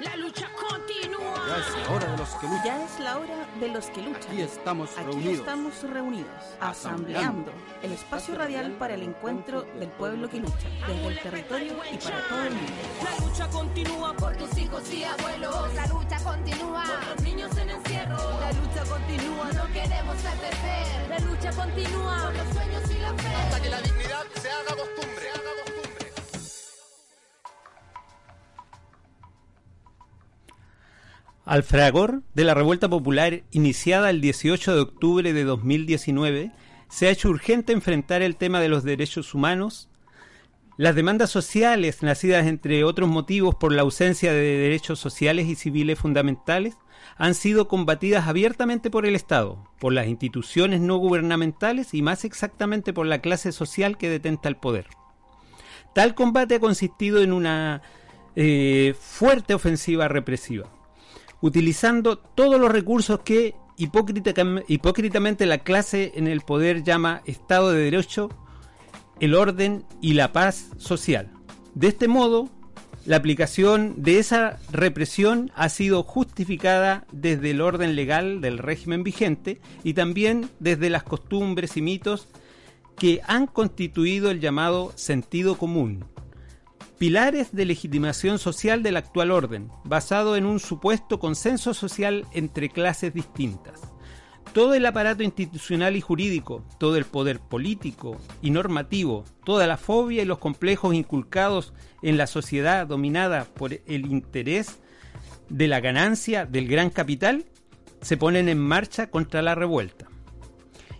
La lucha continúa. Ya es la hora de los que luchan. Ya es la hora de los que luchan. Aquí estamos Aquí reunidos. estamos reunidos, asambleando, el espacio radial para el encuentro del pueblo que lucha, desde el territorio y para todo el mundo. La lucha continúa por tus hijos y abuelos. La lucha continúa. Por los niños en encierro. La lucha continúa. No queremos perder. La lucha continúa Por los sueños y la fe. hasta que la dignidad se haga costumbre. Al fragor de la revuelta popular iniciada el 18 de octubre de 2019, se ha hecho urgente enfrentar el tema de los derechos humanos, las demandas sociales nacidas entre otros motivos por la ausencia de derechos sociales y civiles fundamentales han sido combatidas abiertamente por el Estado, por las instituciones no gubernamentales y más exactamente por la clase social que detenta el poder. Tal combate ha consistido en una eh, fuerte ofensiva represiva utilizando todos los recursos que hipócrita- hipócritamente la clase en el poder llama Estado de Derecho, el orden y la paz social. De este modo, la aplicación de esa represión ha sido justificada desde el orden legal del régimen vigente y también desde las costumbres y mitos que han constituido el llamado sentido común, pilares de legitimación social del actual orden, basado en un supuesto consenso social entre clases distintas. Todo el aparato institucional y jurídico, todo el poder político y normativo, toda la fobia y los complejos inculcados en la sociedad dominada por el interés de la ganancia del gran capital, se ponen en marcha contra la revuelta.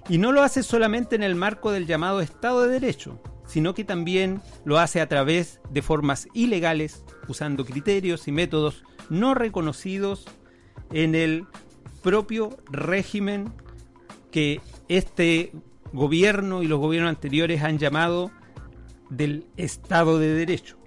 Y no lo hace solamente en el marco del llamado Estado de Derecho, sino que también lo hace a través de formas ilegales, usando criterios y métodos no reconocidos en el propio régimen que este gobierno y los gobiernos anteriores han llamado del Estado de Derecho.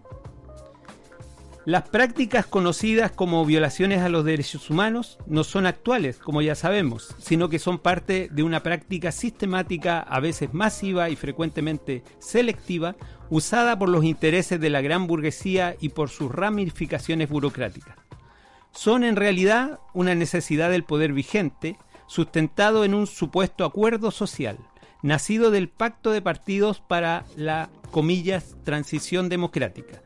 Las prácticas conocidas como violaciones a los derechos humanos no son actuales, como ya sabemos, sino que son parte de una práctica sistemática, a veces masiva y frecuentemente selectiva, usada por los intereses de la gran burguesía y por sus ramificaciones burocráticas. Son en realidad una necesidad del poder vigente, sustentado en un supuesto acuerdo social, nacido del pacto de partidos para la, transición democrática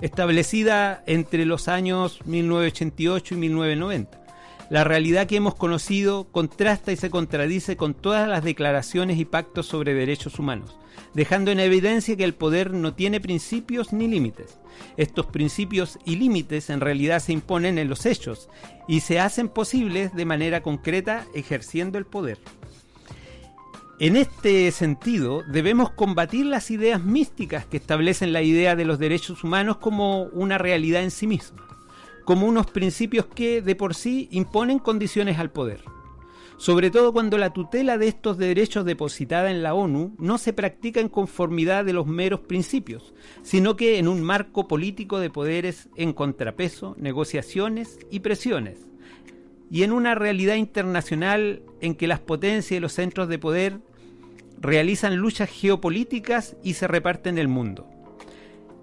establecida entre los años 1988 y 1990. La realidad que hemos conocido contrasta y se contradice con todas las declaraciones y pactos sobre derechos humanos, dejando en evidencia que el poder no tiene principios ni límites. Estos principios y límites en realidad se imponen en los hechos y se hacen posibles de manera concreta ejerciendo el poder. En este sentido, debemos combatir las ideas místicas que establecen la idea de los derechos humanos como una realidad en sí misma, como unos principios que de por sí imponen condiciones al poder. Sobre todo cuando la tutela de estos derechos depositada en la ONU no se practica en conformidad de los meros principios, sino que en un marco político de poderes en contrapeso, negociaciones y presiones, y en una realidad internacional en que las potencias y los centros de poder realizan luchas geopolíticas y se reparten el mundo.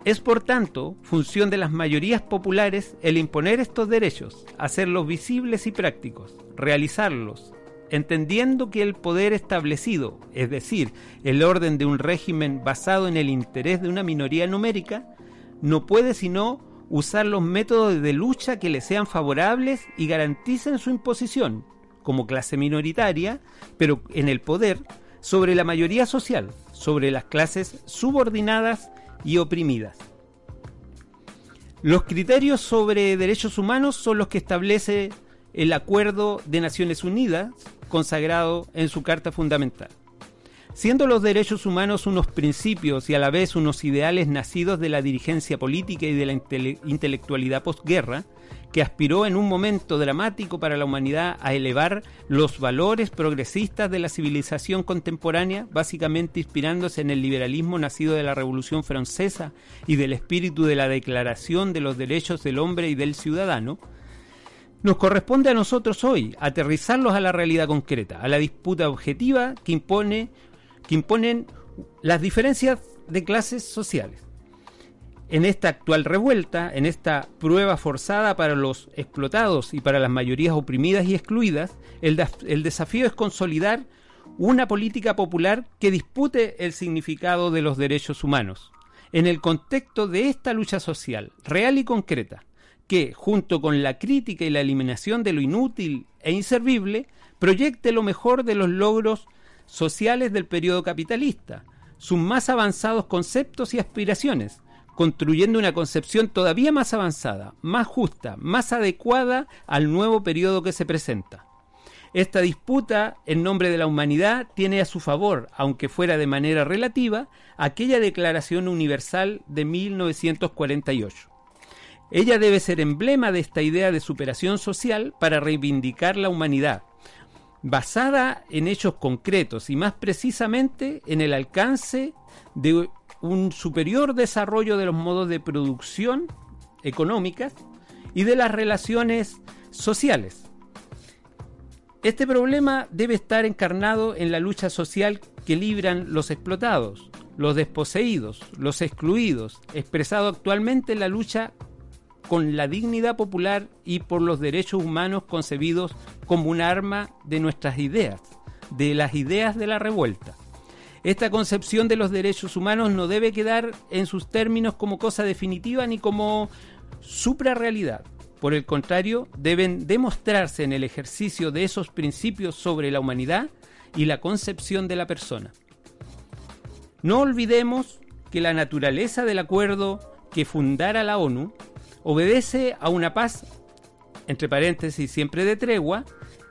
Es por tanto función de las mayorías populares el imponer estos derechos, hacerlos visibles y prácticos, realizarlos, entendiendo que el poder establecido, es decir, el orden de un régimen basado en el interés de una minoría numérica, no puede sino usar los métodos de lucha que le sean favorables y garanticen su imposición, como clase minoritaria, pero en el poder, sobre la mayoría social, sobre las clases subordinadas y oprimidas. Los criterios sobre derechos humanos son los que establece el Acuerdo de Naciones Unidas, consagrado en su Carta Fundamental. Siendo los derechos humanos unos principios y a la vez unos ideales nacidos de la dirigencia política y de la intele intelectualidad posguerra, que aspiró en un momento dramático para la humanidad a elevar los valores progresistas de la civilización contemporánea, básicamente inspirándose en el liberalismo nacido de la Revolución Francesa y del espíritu de la Declaración de los Derechos del Hombre y del Ciudadano, nos corresponde a nosotros hoy aterrizarlos a la realidad concreta, a la disputa objetiva que, impone, que imponen las diferencias de clases sociales. En esta actual revuelta, en esta prueba forzada para los explotados y para las mayorías oprimidas y excluidas, el, desafío es consolidar una política popular que dispute el significado de los derechos humanos, en el contexto de esta lucha social, real y concreta, que, junto con la crítica y la eliminación de lo inútil e inservible, proyecte lo mejor de los logros sociales del periodo capitalista, sus más avanzados conceptos y aspiraciones, construyendo una concepción todavía más avanzada, más justa, más adecuada al nuevo periodo que se presenta. Esta disputa en nombre de la humanidad tiene a su favor, aunque fuera de manera relativa, aquella Declaración Universal de 1948. Ella debe ser emblema de esta idea de superación social para reivindicar la humanidad, basada en hechos concretos y más precisamente en el alcance de un superior desarrollo de los modos de producción económicas y de las relaciones sociales. Este problema debe estar encarnado en la lucha social que libran los explotados, los desposeídos, los excluidos, expresado actualmente en la lucha con la dignidad popular y por los derechos humanos concebidos como un arma de nuestras ideas, de las ideas de la revuelta. Esta concepción de los derechos humanos no debe quedar en sus términos como cosa definitiva ni como suprarrealidad. Por el contrario, deben demostrarse en el ejercicio de esos principios sobre la humanidad y la concepción de la persona. No olvidemos que la naturaleza del acuerdo que fundara la ONU obedece a una paz, entre paréntesis siempre de tregua,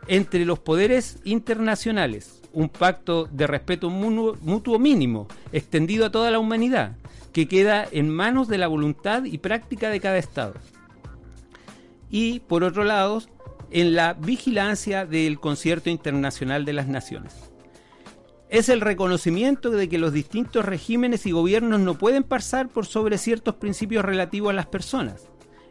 entre los poderes internacionales, un pacto de respeto mutuo, mínimo, extendido a toda la humanidad, que queda en manos de la voluntad y práctica de cada Estado. Y, por otro lado, en la vigilancia del concierto internacional de las naciones. Es el reconocimiento de que los distintos regímenes y gobiernos no pueden pasar por sobre ciertos principios relativos a las personas.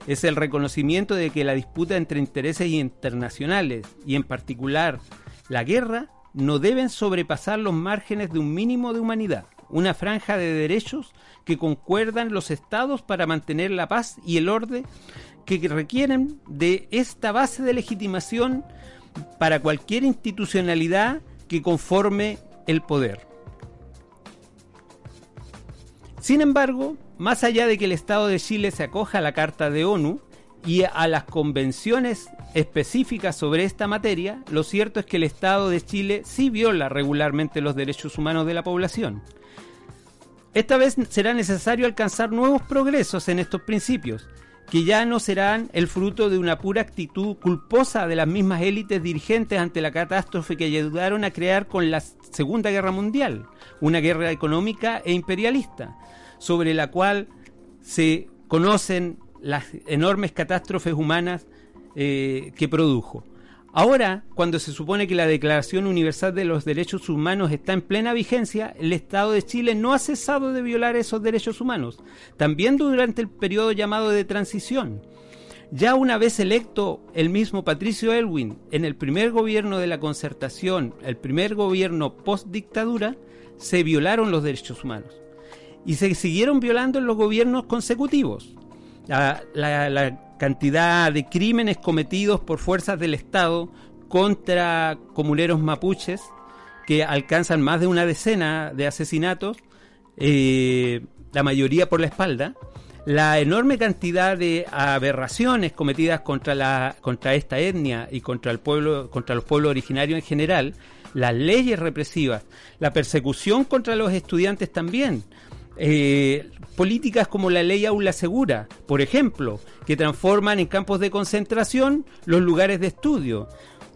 Es el reconocimiento de que la disputa entre intereses internacionales y en particular la guerra no deben sobrepasar los márgenes de un mínimo de humanidad, una franja de derechos que concuerdan los estados para mantener la paz y el orden que requieren de esta base de legitimación para cualquier institucionalidad que conforme el poder. Sin embargo, más allá de que el Estado de Chile se acoja a la Carta de ONU, y a las convenciones específicas sobre esta materia, lo cierto es que el Estado de Chile sí viola regularmente los derechos humanos de la población. Esta vez será necesario alcanzar nuevos progresos en estos principios, que ya no serán el fruto de una pura actitud culposa de las mismas élites dirigentes ante la catástrofe que ayudaron a crear con la Segunda Guerra Mundial, una guerra económica e imperialista, sobre la cual se conocen las enormes catástrofes humanas eh, que produjo. Ahora, cuando se supone que la Declaración Universal de los Derechos Humanos está en plena vigencia, el Estado de Chile no ha cesado de violar esos derechos humanos, también durante el periodo llamado de transición. Ya una vez electo el mismo Patricio Elwin en el primer gobierno de la concertación, el primer gobierno post-dictadura, se violaron los derechos humanos. Y se siguieron violando en los gobiernos consecutivos la, cantidad de crímenes cometidos por fuerzas del Estado contra comuneros mapuches que alcanzan más de una decena de asesinatos, eh, la mayoría por la espalda, la enorme cantidad de aberraciones cometidas contra la contra esta etnia y contra el pueblo contra los pueblos originarios en general, las leyes represivas, la persecución contra los estudiantes también, eh, políticas como la ley aula segura, por ejemplo, que transforman en campos de concentración los lugares de estudio.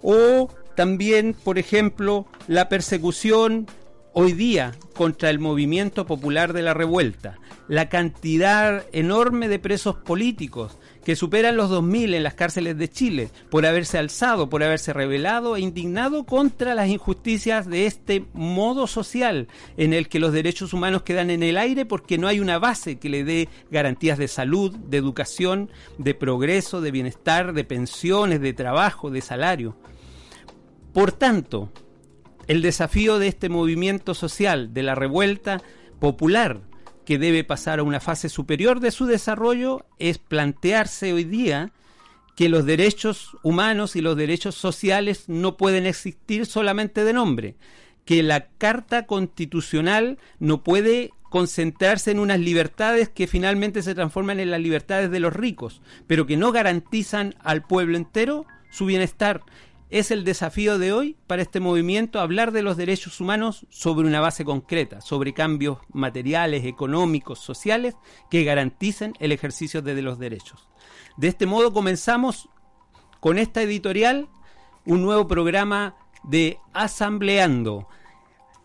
O también, por ejemplo, la persecución hoy día contra el movimiento popular de la revuelta, la cantidad enorme de presos políticos que superan los 2.000 en las cárceles de Chile por haberse alzado, por haberse rebelado e indignado contra las injusticias de este modo social en el que los derechos humanos quedan en el aire porque no hay una base que le dé garantías de salud, de educación, de progreso, de bienestar, de pensiones, de trabajo, de salario. Por tanto, el desafío de este movimiento social, de la revuelta popular, que debe pasar a una fase superior de su desarrollo es plantearse hoy día que los derechos humanos y los derechos sociales no pueden existir solamente de nombre, que la Carta Constitucional no puede concentrarse en unas libertades que finalmente se transforman en las libertades de los ricos, pero que no garantizan al pueblo entero su bienestar. Es el desafío de hoy para este movimiento hablar de los derechos humanos sobre una base concreta, sobre cambios materiales, económicos, sociales que garanticen el ejercicio de los derechos. De este modo comenzamos con esta editorial un nuevo programa de Asambleando,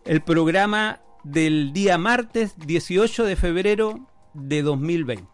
el programa del día martes 18 de febrero de 2020.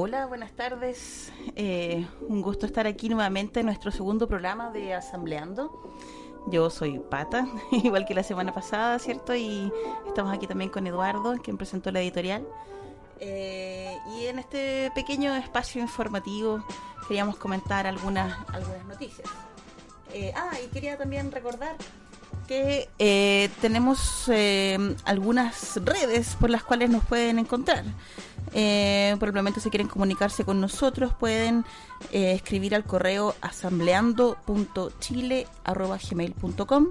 Hola, buenas tardes. Eh, un gusto estar aquí nuevamente en nuestro segundo programa de Asambleando. Yo soy Pata, igual que la semana pasada, ¿cierto? Y estamos aquí también con Eduardo, quien presentó la editorial. Eh, y en este pequeño espacio informativo queríamos comentar algunas, algunas noticias. Eh, ah, y quería también recordar que tenemos algunas redes por las cuales nos pueden encontrar. Eh, por el momento, si quieren comunicarse con nosotros, pueden eh, escribir al correo asambleando.chile.gmail.com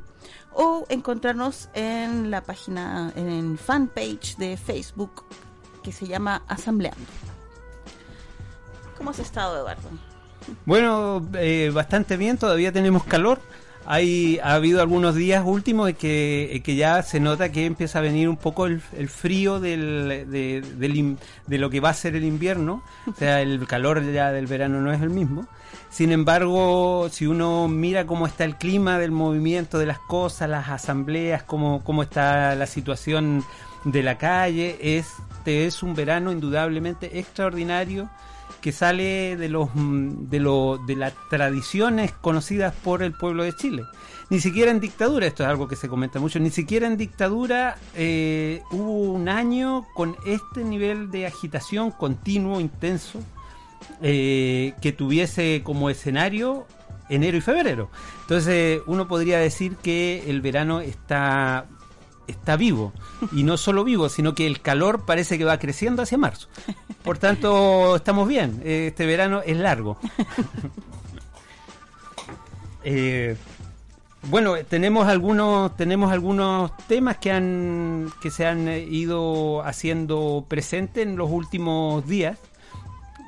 o encontrarnos en la página, en el fanpage de Facebook que se llama Asambleando. ¿Cómo has estado, Eduardo? Bueno, eh, bastante bien, todavía tenemos calor. Hay, ha habido algunos días últimos de que, eh, que ya se nota que empieza a venir un poco el, el frío del, de, del de lo que va a ser el invierno. O sea, el calor ya del verano no es el mismo. Sin embargo, si uno mira cómo está el clima del movimiento de las cosas, las asambleas, cómo, cómo está la situación de la calle, este es un verano indudablemente extraordinario que sale de los mm, de lo, de las tradiciones conocidas por el pueblo de Chile. Ni siquiera en dictadura, esto es algo que se comenta mucho, ni siquiera en dictadura eh, hubo un año con este nivel de agitación continuo, intenso, eh, que tuviese como escenario enero y febrero. Entonces uno podría decir que el verano está está vivo y no solo vivo, sino que el calor parece que va creciendo hacia marzo. Por tanto, estamos bien. Este verano es largo. Eh, bueno, tenemos algunos tenemos algunos temas que han que se han eh, ido haciendo presente en los últimos días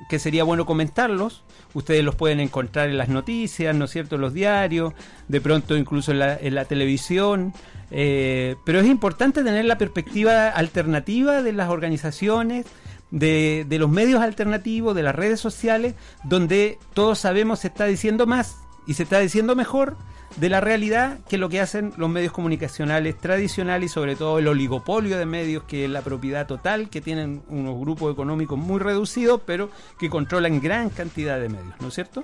que sería bueno comentarlos. Ustedes los pueden encontrar en las noticias, ¿no es cierto?, en los diarios, de pronto incluso en la, en la televisión. Eh, pero es importante tener la perspectiva alternativa de las organizaciones, de, de los medios alternativos, de las redes sociales, donde todos sabemos se está diciendo más y se está diciendo mejor de la realidad que lo que hacen los medios comunicacionales tradicionales y sobre todo el oligopolio de medios que es la propiedad total que tienen unos grupos económicos muy reducidos pero que controlan gran cantidad de medios, ¿no es cierto?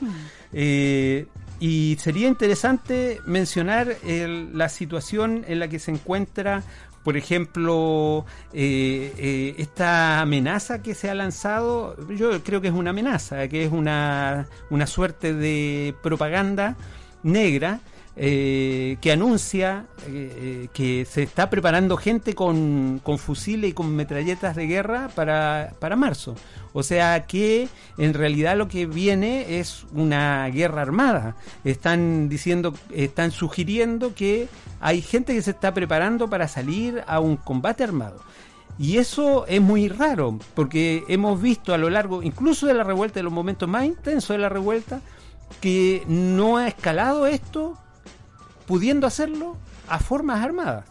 Eh, y sería interesante mencionar el- la situación en la que se encuentra por ejemplo, eh, eh, esta amenaza que se ha lanzado, yo creo que es una amenaza, que es una, una suerte de propaganda negra eh, que anuncia eh, eh, que se está preparando gente con, con fusiles y con metralletas de guerra para, para marzo. O sea que en realidad lo que viene es una guerra armada. Están diciendo, están sugiriendo que hay gente que se está preparando para salir a un combate armado. Y eso es muy raro, porque hemos visto a lo largo, incluso de la revuelta, de los momentos más intensos de la revuelta, que no ha escalado esto pudiendo hacerlo a formas armadas.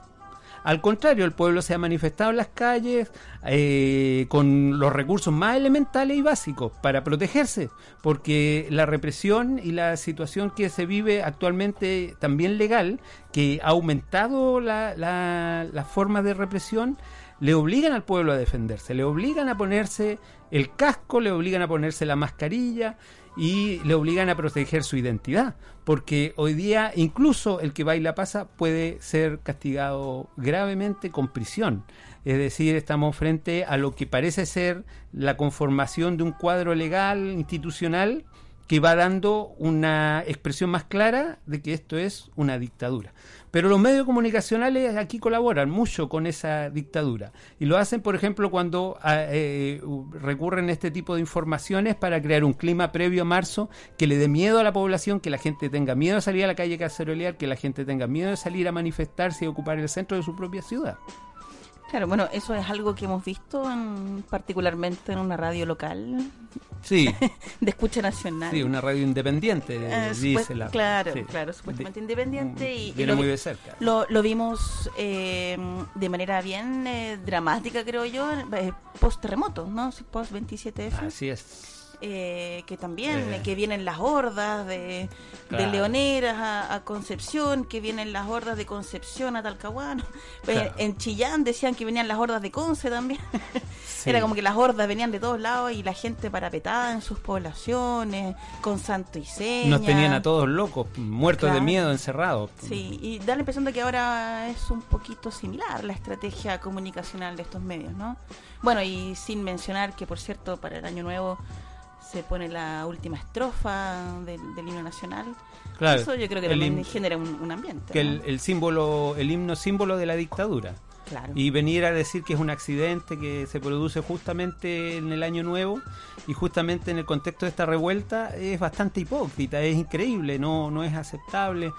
Al contrario, el pueblo se ha manifestado en las calles eh, con los recursos más elementales y básicos para protegerse, porque la represión y la situación que se vive actualmente también legal, que ha aumentado la- la- las formas de represión, le obligan al pueblo a defenderse, le obligan a ponerse el casco, le obligan a ponerse la mascarilla y le obligan a proteger su identidad, porque hoy día incluso el que baila pasa puede ser castigado gravemente con prisión. Es decir, estamos frente a lo que parece ser la conformación de un cuadro legal institucional que va dando una expresión más clara de que esto es una dictadura. Pero los medios comunicacionales aquí colaboran mucho con esa dictadura y lo hacen, por ejemplo, cuando ah, eh, recurren a este tipo de informaciones para crear un clima previo a marzo que le dé miedo a la población, que la gente tenga miedo de salir a la calle a cacerolear, que la gente tenga miedo de salir a manifestarse y ocupar el centro de su propia ciudad. Claro, bueno, eso es algo que hemos visto en- particularmente en una radio local Sí, de escucha nacional. sí, una radio independiente, Eh, dice supuest- la. claro, sí. claro, supuestamente De- independiente y, y Viene lo, muy de cerca. lo, lo vimos eh, de manera bien eh, dramática, creo yo, eh, post terremoto, ¿no? Sí, Post 27F. Así es. Eh, que también, Eh. que vienen las hordas de, de Claro. leoneras a, a Concepción, que vienen las hordas de Concepción a Talcahuano. Claro. En Chillán decían que venían las hordas de Conce también. Sí. Era como que las hordas venían de todos lados y la gente parapetada en sus poblaciones, con santo y seña. Nos tenían a todos locos, muertos de miedo, encerrados. Sí, y da la impresión de que ahora es un poquito similar la estrategia comunicacional de estos medios, ¿no? Bueno, y sin mencionar que, por cierto, para el año nuevo se pone la última estrofa del, del himno nacional. Claro, Eso yo creo que también genera un, un ambiente. Que ¿no? el, el símbolo, el himno símbolo de la dictadura. Claro. Y venir a decir que es un accidente que se produce justamente en el año nuevo y justamente en el contexto de esta revuelta es bastante hipócrita, es increíble, no, no es aceptable.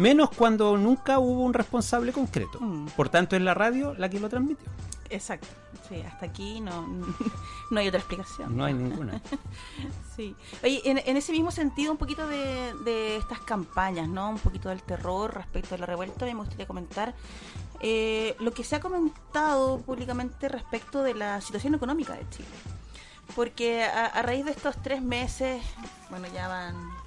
Menos cuando nunca hubo un responsable concreto. Mm. Por tanto, es la radio la que lo transmitió. Exacto. Sí, hasta aquí no, no hay otra explicación. No hay ninguna. Sí. Oye, en, en ese mismo sentido, un poquito de, de estas campañas, ¿no? Un poquito del terror respecto a la revuelta, me gustaría comentar eh, lo que se ha comentado públicamente respecto de la situación económica de Chile. Porque a, a raíz de estos tres meses, bueno, ya van.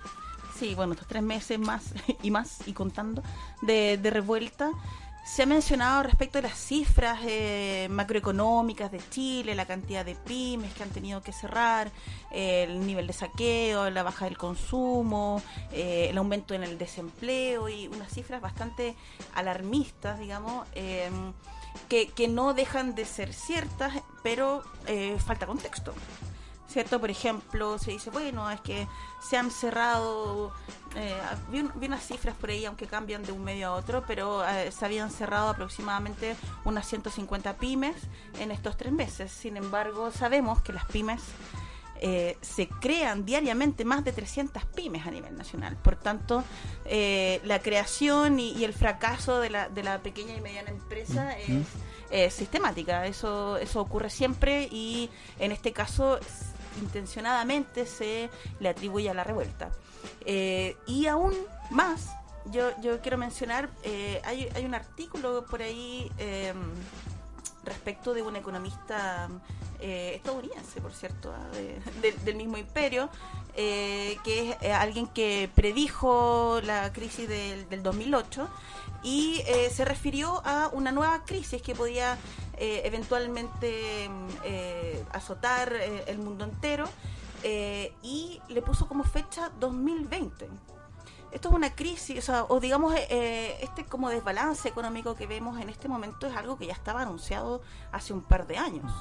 Sí, bueno, estos tres meses más y más y contando de, de revuelta, se ha mencionado respecto de las cifras eh, macroeconómicas de Chile, la cantidad de pymes que han tenido que cerrar, eh, el nivel de saqueo, la baja del consumo, eh, el aumento en el desempleo y unas cifras bastante alarmistas, digamos, eh, que, que no dejan de ser ciertas, pero eh, falta contexto. ¿Cierto? Por ejemplo, se dice, bueno, es que se han cerrado, eh, vi, un- vi unas cifras por ahí, aunque cambian de un medio a otro, pero eh, se habían cerrado aproximadamente unas 150 pymes en estos tres meses. Sin embargo, sabemos que las pymes eh, se crean diariamente más de 300 pymes a nivel nacional. Por tanto, eh, la creación y, y el fracaso de la, de la pequeña y mediana empresa es, es sistemática. Eso, eso ocurre siempre y en este caso intencionadamente se le atribuye a la revuelta. Eh, y aún más, yo, yo quiero mencionar, eh, hay, hay un artículo por ahí em, respecto de un economista eh, estadounidense, por cierto, ah, de- de- del mismo imperio, eh, que es eh, alguien que predijo la crisis del, del 2008 y eh, se refirió a una nueva crisis que podía eventualmente mm, azotar el mundo entero y le puso como fecha 2020 esto es una crisis, o, sea, o digamos, eh, eh, este como desbalance económico que vemos en este momento es algo que ya estaba anunciado hace un par de años.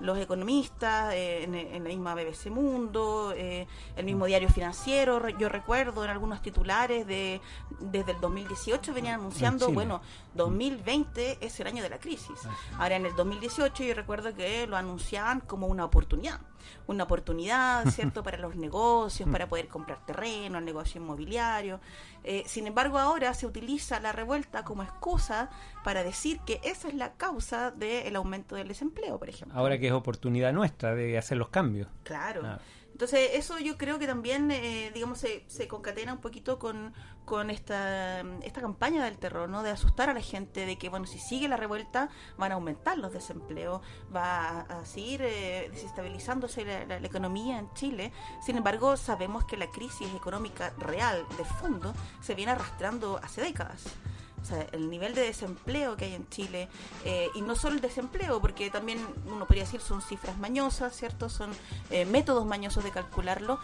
Los economistas, eh, en, en la misma BBC Mundo, eh, el mismo diario financiero, yo recuerdo en algunos titulares de desde el 2018 venían anunciando, bueno, 2020 es el año de la crisis. Ahora en el 2018 yo recuerdo que lo anunciaban como una oportunidad, una oportunidad, ¿cierto?, para los negocios, para poder comprar terreno, el negocio inmobiliario. Eh, sin embargo, ahora se utiliza la revuelta como excusa para decir que esa es la causa del aumento del desempleo, por ejemplo. Ahora que es oportunidad nuestra de hacer los cambios. Claro. Ah. Entonces, eso yo creo que también, eh, digamos, se, se concatena un poquito con, con esta, esta campaña del terror, ¿no? De asustar a la gente de que, bueno, si sigue la revuelta, van a aumentar los desempleos, va a, seguir eh, desestabilizándose la, la- la economía en Chile. Sin embargo, sabemos que la crisis económica real, de fondo, se viene arrastrando hace décadas. Sea, el nivel de desempleo que hay en Chile, eh, y no solo el desempleo, porque también uno podría decir son cifras mañosas, ¿cierto? Son eh, métodos mañosos de calcularlo.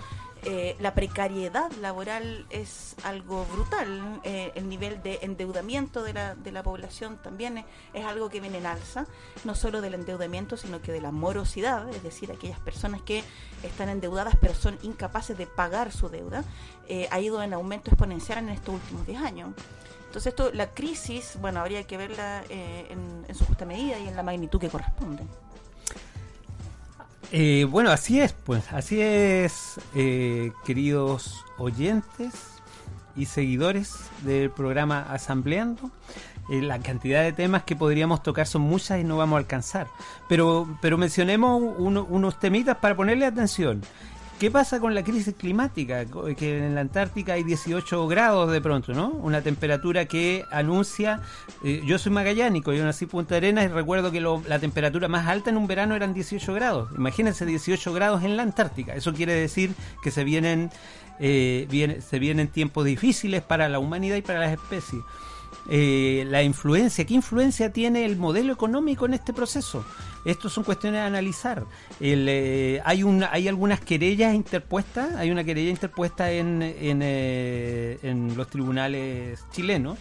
Eh, la precariedad laboral es algo brutal. el nivel de endeudamiento de la, de la población también es, algo que viene en alza, no solo del endeudamiento, sino que de la morosidad, es decir, aquellas personas que están endeudadas pero son incapaces de pagar su deuda, ha ido en aumento exponencial en estos últimos 10 años. Entonces esto, la crisis, bueno, habría que verla eh, en, su justa medida y en la magnitud que corresponde. Eh, bueno, así es, pues, así es, eh, queridos oyentes y seguidores del programa Asambleando. Eh, la cantidad de temas que podríamos tocar son muchas y no vamos a alcanzar. Pero, pero mencionemos uno- unos temitas para ponerle atención. ¿Qué pasa con la crisis climática? Que en la Antártica hay 18 grados de pronto, ¿no? Una temperatura que anuncia... eh, yo soy magallánico, yo nací en Punta Arenas y recuerdo que lo- la temperatura más alta en un verano eran 18 grados. Imagínense 18 grados en la Antártica. Eso quiere decir que se vienen, eh, viene- se vienen tiempos difíciles para la humanidad y para las especies. Eh, la influencia, ¿qué influencia tiene el modelo económico en este proceso? Estos son cuestiones a analizar. Eh, hay, una, hay algunas querellas interpuestas, hay una querella interpuesta en, en, eh, en los tribunales chilenos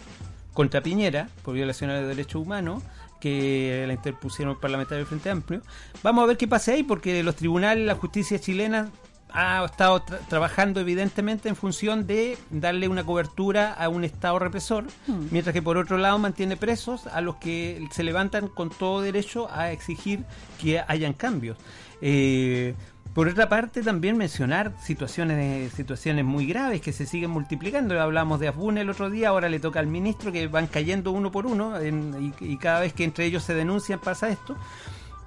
contra Piñera por violación a los derechos humanos que la interpusieron parlamentarios del Frente Amplio. Vamos a ver qué pasa ahí porque los tribunales, la justicia chilena ha estado tra- trabajando evidentemente en función de darle una cobertura a un Estado represor, mientras que por otro lado mantiene presos a los que se levantan con todo derecho a exigir que hayan cambios. Eh, por otra parte, también mencionar situaciones situaciones muy graves que se siguen multiplicando. Hablamos de Afbun el otro día, ahora le toca al ministro que van cayendo uno por uno en- y, y cada vez que entre ellos se denuncian pasa esto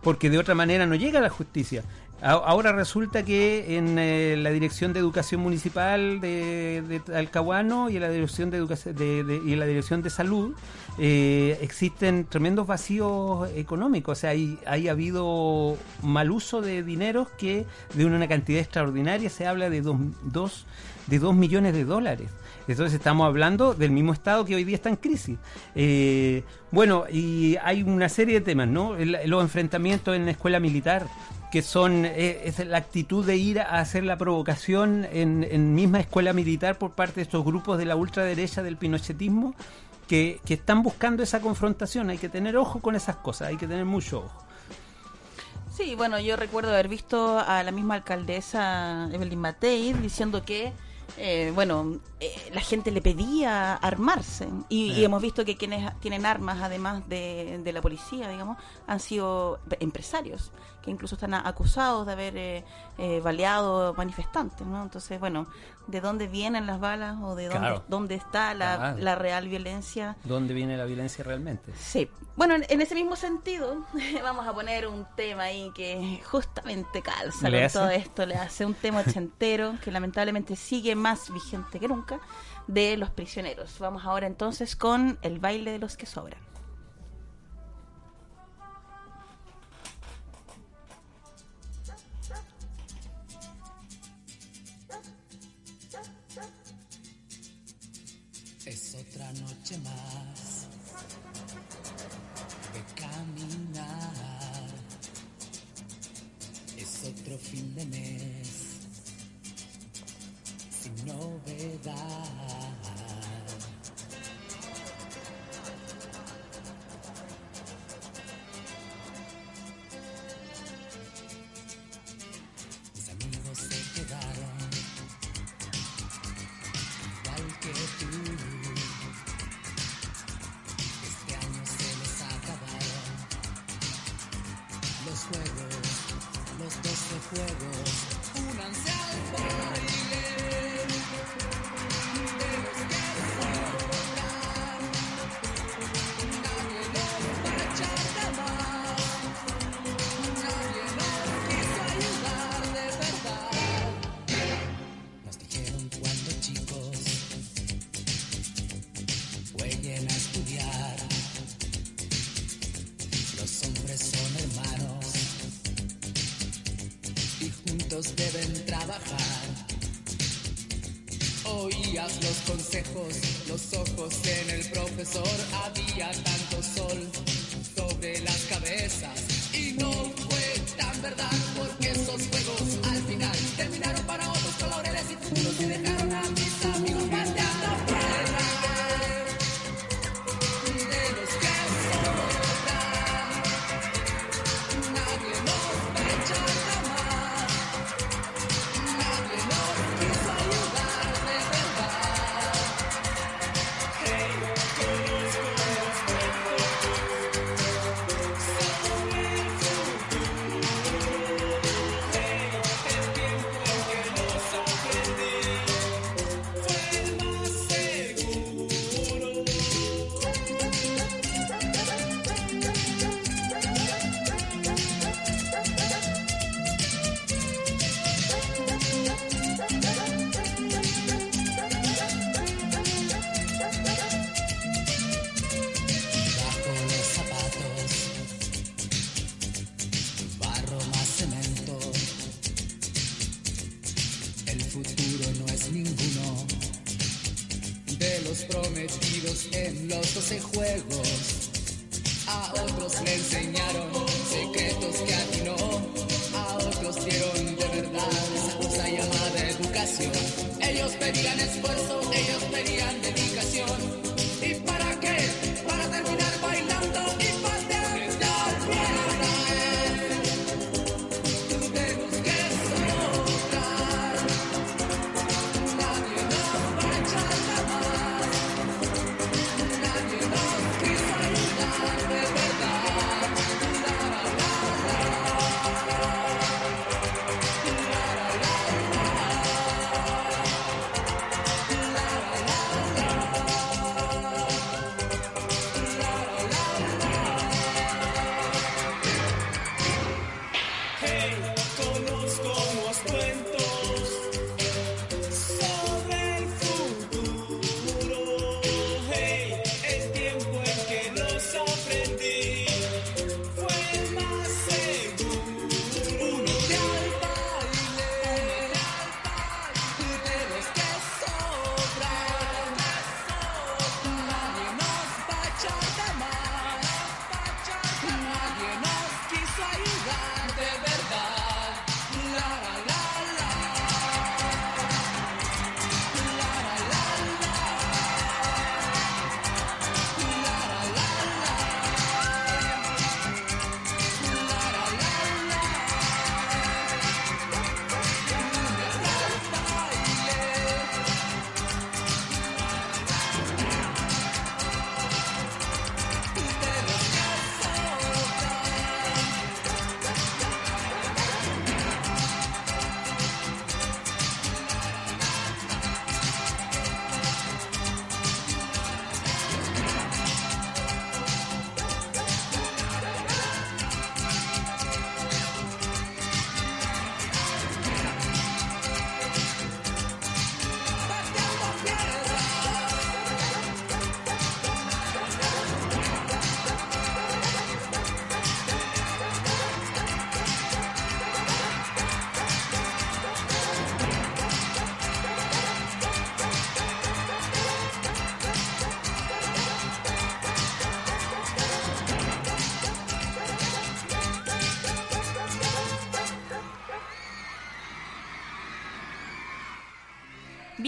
porque de otra manera no llega a la justicia. Ahora resulta que en eh, la Dirección de Educación Municipal de, de Talcahuano y en la Dirección de, Educación de, y en la Dirección de Salud eh, existen tremendos vacíos económicos. O sea, hay, hay habido mal uso de dineros que de una cantidad extraordinaria se habla de dos, dos- de dos millones de dólares. Entonces estamos hablando del mismo Estado que hoy día está en crisis. Eh, bueno, y hay una serie de temas, ¿no? Los enfrentamientos en la escuela militar, que son eh, es la actitud de ir a hacer la provocación en, en misma escuela militar por parte de estos grupos de la ultraderecha del pinochetismo que, que están buscando esa confrontación. Hay que tener ojo con esas cosas, hay que tener mucho ojo. Sí, bueno, yo recuerdo haber visto a la misma alcaldesa Evelyn Matei diciendo que, eh, bueno, eh, la gente le pedía armarse. Y, y Eh. hemos visto que quienes tienen armas, además de, de la policía, digamos, han sido empresarios, que incluso están acusados de haber eh, eh, baleado manifestantes, ¿no? Entonces, bueno, ¿de dónde vienen las balas o de dónde, Claro. dónde está la, Claro. la real violencia? ¿Dónde viene la violencia realmente? Sí. Bueno, en, en ese mismo sentido, vamos a poner un tema ahí que justamente calza ¿Le con hace? todo esto. Le hace un tema ochentero que lamentablemente sigue más vigente que nunca de los prisioneros. Vamos ahora entonces con el baile de los que sobran. Los ojos en el profesor. Había tanto sol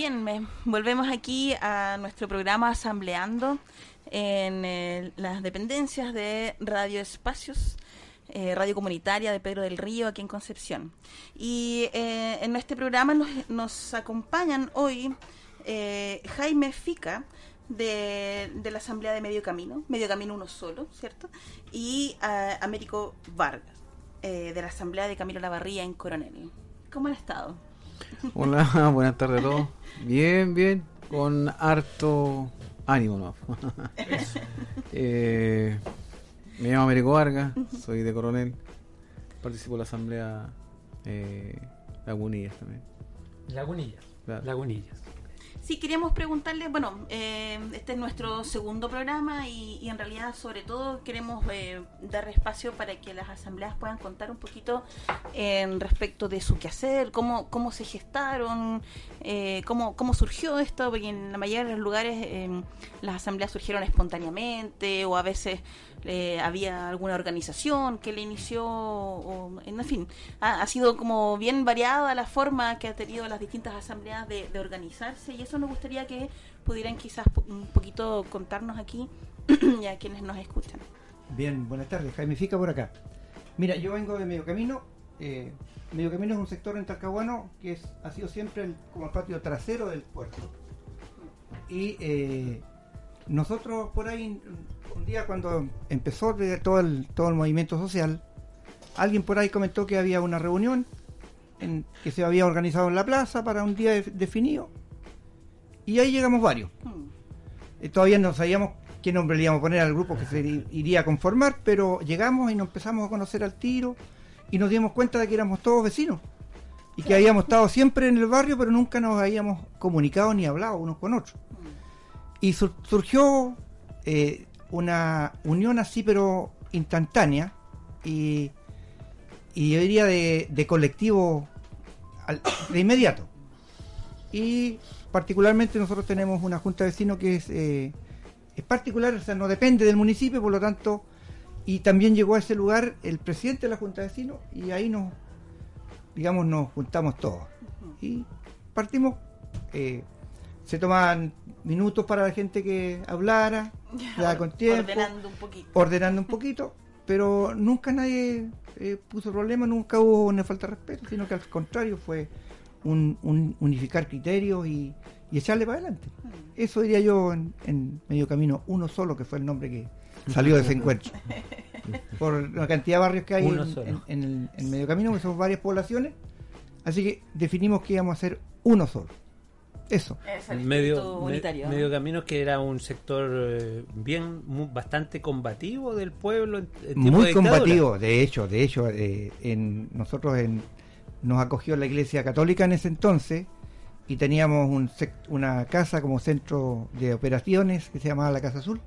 Bien, volvemos aquí a nuestro programa Asambleando en eh, las dependencias de Radio Espacios, eh, Radio Comunitaria de Pedro del Río, aquí en Concepción. Y eh, en este programa nos, nos acompañan hoy eh, Jaime Fica, de, de la Asamblea de Medio Camino, Medio Camino uno solo, ¿cierto? Y ah, Américo Vargas, eh, de la Asamblea de Camilo Lavarría en Coronel. ¿Cómo han estado? Hola, buenas tardes a todos. Bien, bien, con harto ánimo, ¿no? Eh, me llamo Américo Vargas, soy de Coronel, participo en la asamblea eh, Lagunillas también. Lagunillas. Claro. Lagunillas. Sí, queríamos preguntarle, bueno, eh, este es nuestro segundo programa y, y en realidad sobre todo queremos eh, dar espacio para que las asambleas puedan contar un poquito en respecto de su quehacer, cómo, cómo se gestaron, eh, cómo, cómo surgió esto, porque en la mayoría de los lugares eh, las asambleas surgieron espontáneamente o a veces eh, había alguna organización que le inició, en fin, ha, sido como bien variada la forma que ha tenido las distintas asambleas de, organizarse y eso nos gustaría que pudieran quizás un poquito contarnos aquí y a quienes nos escuchan. Bien, buenas tardes. Jaime Fica por acá. Mira, yo vengo de Medio Camino. eh, Medio Camino es un sector en Talcahuano que es, ha sido siempre como el patio trasero del puerto. Y eh, nosotros por ahí, un- día cuando empezó todo, el, todo el movimiento social, alguien por ahí comentó que había una reunión en- que se había organizado en la plaza para un día de- definido. Y ahí llegamos varios. Hmm. Eh, todavía no sabíamos qué nombre le íbamos a poner al grupo que se iría a conformar, pero llegamos y nos empezamos a conocer al tiro y nos dimos cuenta de que éramos todos vecinos y que habíamos estado siempre en el barrio, pero nunca nos habíamos comunicado ni hablado unos con otros. Y sur- surgió eh, una unión así, pero instantánea y, y yo diría de, de colectivo de inmediato. y particularmente nosotros tenemos una junta de vecinos que es, eh, es particular, o sea, no depende del municipio, por lo tanto, y también llegó a ese lugar el presidente de la junta de vecinos y ahí nos, digamos, nos juntamos todos. Y partimos, eh, se tomaban minutos para la gente que hablara, ya con tiempo, Ordenando un poquito. ordenando un poquito, pero nunca nadie eh, puso problema, nunca hubo una falta de respeto, sino que al contrario fue un, un unificar criterios y, y echarle para adelante. Eso diría yo en, en medio camino, uno solo, que fue el nombre que salió de ese encuentro. Por la cantidad de barrios que hay en, en- en el en medio camino, que son varias poblaciones, así que definimos que íbamos a ser uno solo. Eso. Es el medio, me- camino que era un sector eh, bien mu- bastante combativo del pueblo en, en tiempo de muy combativo de hecho de hecho eh, en nosotros en, nos acogió la iglesia católica en ese entonces y teníamos un sec- una casa como centro de operaciones que se llamaba la casa azul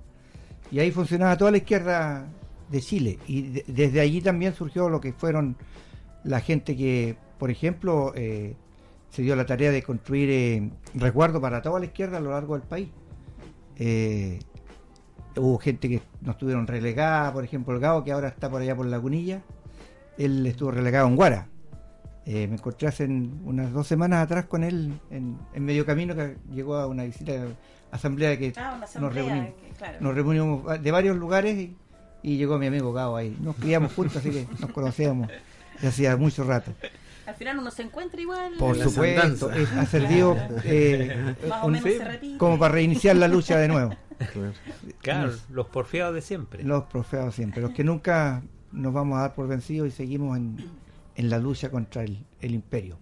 y ahí funcionaba toda la izquierda de Chile y de- desde allí también surgió lo que fueron la gente que por ejemplo eh, se dio la tarea de construir eh, resguardo para toda la izquierda a lo largo del país Eh, hubo gente que no estuvieron relegada, por ejemplo el Gao, que ahora está por allá por Lagunilla, él estuvo relegado en Guara. Eh, me encontré hace unas dos semanas atrás con él en, en medio camino, que llegó a una visita asamblea que Ah, una nos asamblea, reunimos. que- claro. Nos reunimos de varios lugares y, y llegó mi amigo Gao ahí. Nos criamos juntos, así que nos conocíamos hacía mucho rato. Al final uno se encuentra igual. Por supuesto, es- ha servido eh, Más o menos se como para reiniciar la lucha de nuevo. Claro. Claro, los porfiados de siempre. Los profeados siempre, los que nunca nos vamos a dar por vencidos y seguimos en, en la lucha contra el, el imperio.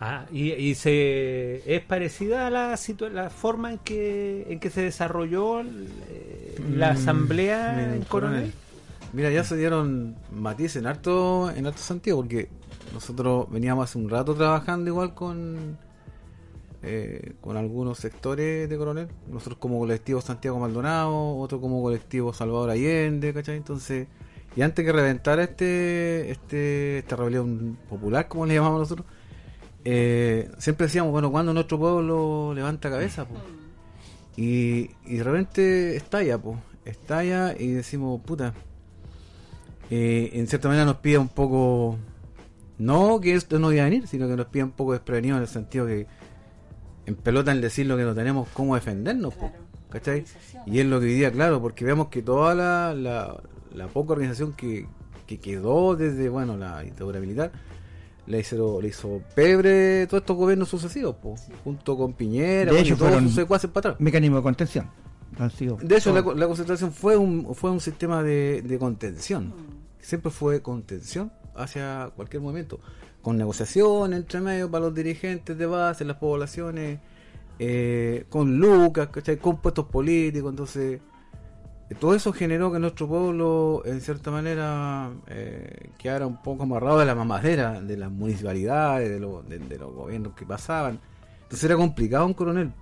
Ah, y, y se es parecida a la situa- la forma en que en que se desarrolló eh, la Mm, asamblea mira, en Coronel. Mira, ya se dieron matices en harto, en harto sentido, porque nosotros veníamos hace un rato trabajando igual con eh, con algunos sectores de Coronel. Nosotros como colectivo Santiago Maldonado, otro como colectivo Salvador Allende, ¿cachai? Entonces, y antes que reventara este, este, esta rebelión popular, como le llamamos nosotros, eh, siempre decíamos, bueno, cuando nuestro pueblo levanta cabeza, pues. Y, y de repente estalla, pues. Estalla y decimos, puta. eh, en cierta manera nos pide un poco. No que esto no iba a venir, sino que nos pide un poco desprevenido en el sentido que en pelota en decir lo que no tenemos cómo defendernos, Claro. ¿cachai? Y es lo que hoy día, claro, porque vemos que toda la, la, la poca organización que, que quedó desde, bueno, la dictadura militar, le hizo, le hizo pebre todos estos gobiernos sucesivos, po, junto con Piñera, De bueno, hecho, y todos fueron- sus secuaces para atrás. Mecanismo de contención. Han sido De hecho, la, concentración fue un, fue un sistema de, de contención. Siempre fue contención hacia cualquier movimiento. Con negociación entre medio para los dirigentes de base, las poblaciones, eh, con lucas, ¿cachai? con puestos políticos. Entonces, eh, todo eso generó que nuestro pueblo, en cierta manera, eh, quedara un poco amarrado de la mamadera de las municipalidades, de, los- de- de los gobiernos que pasaban. Entonces era complicado un coronel.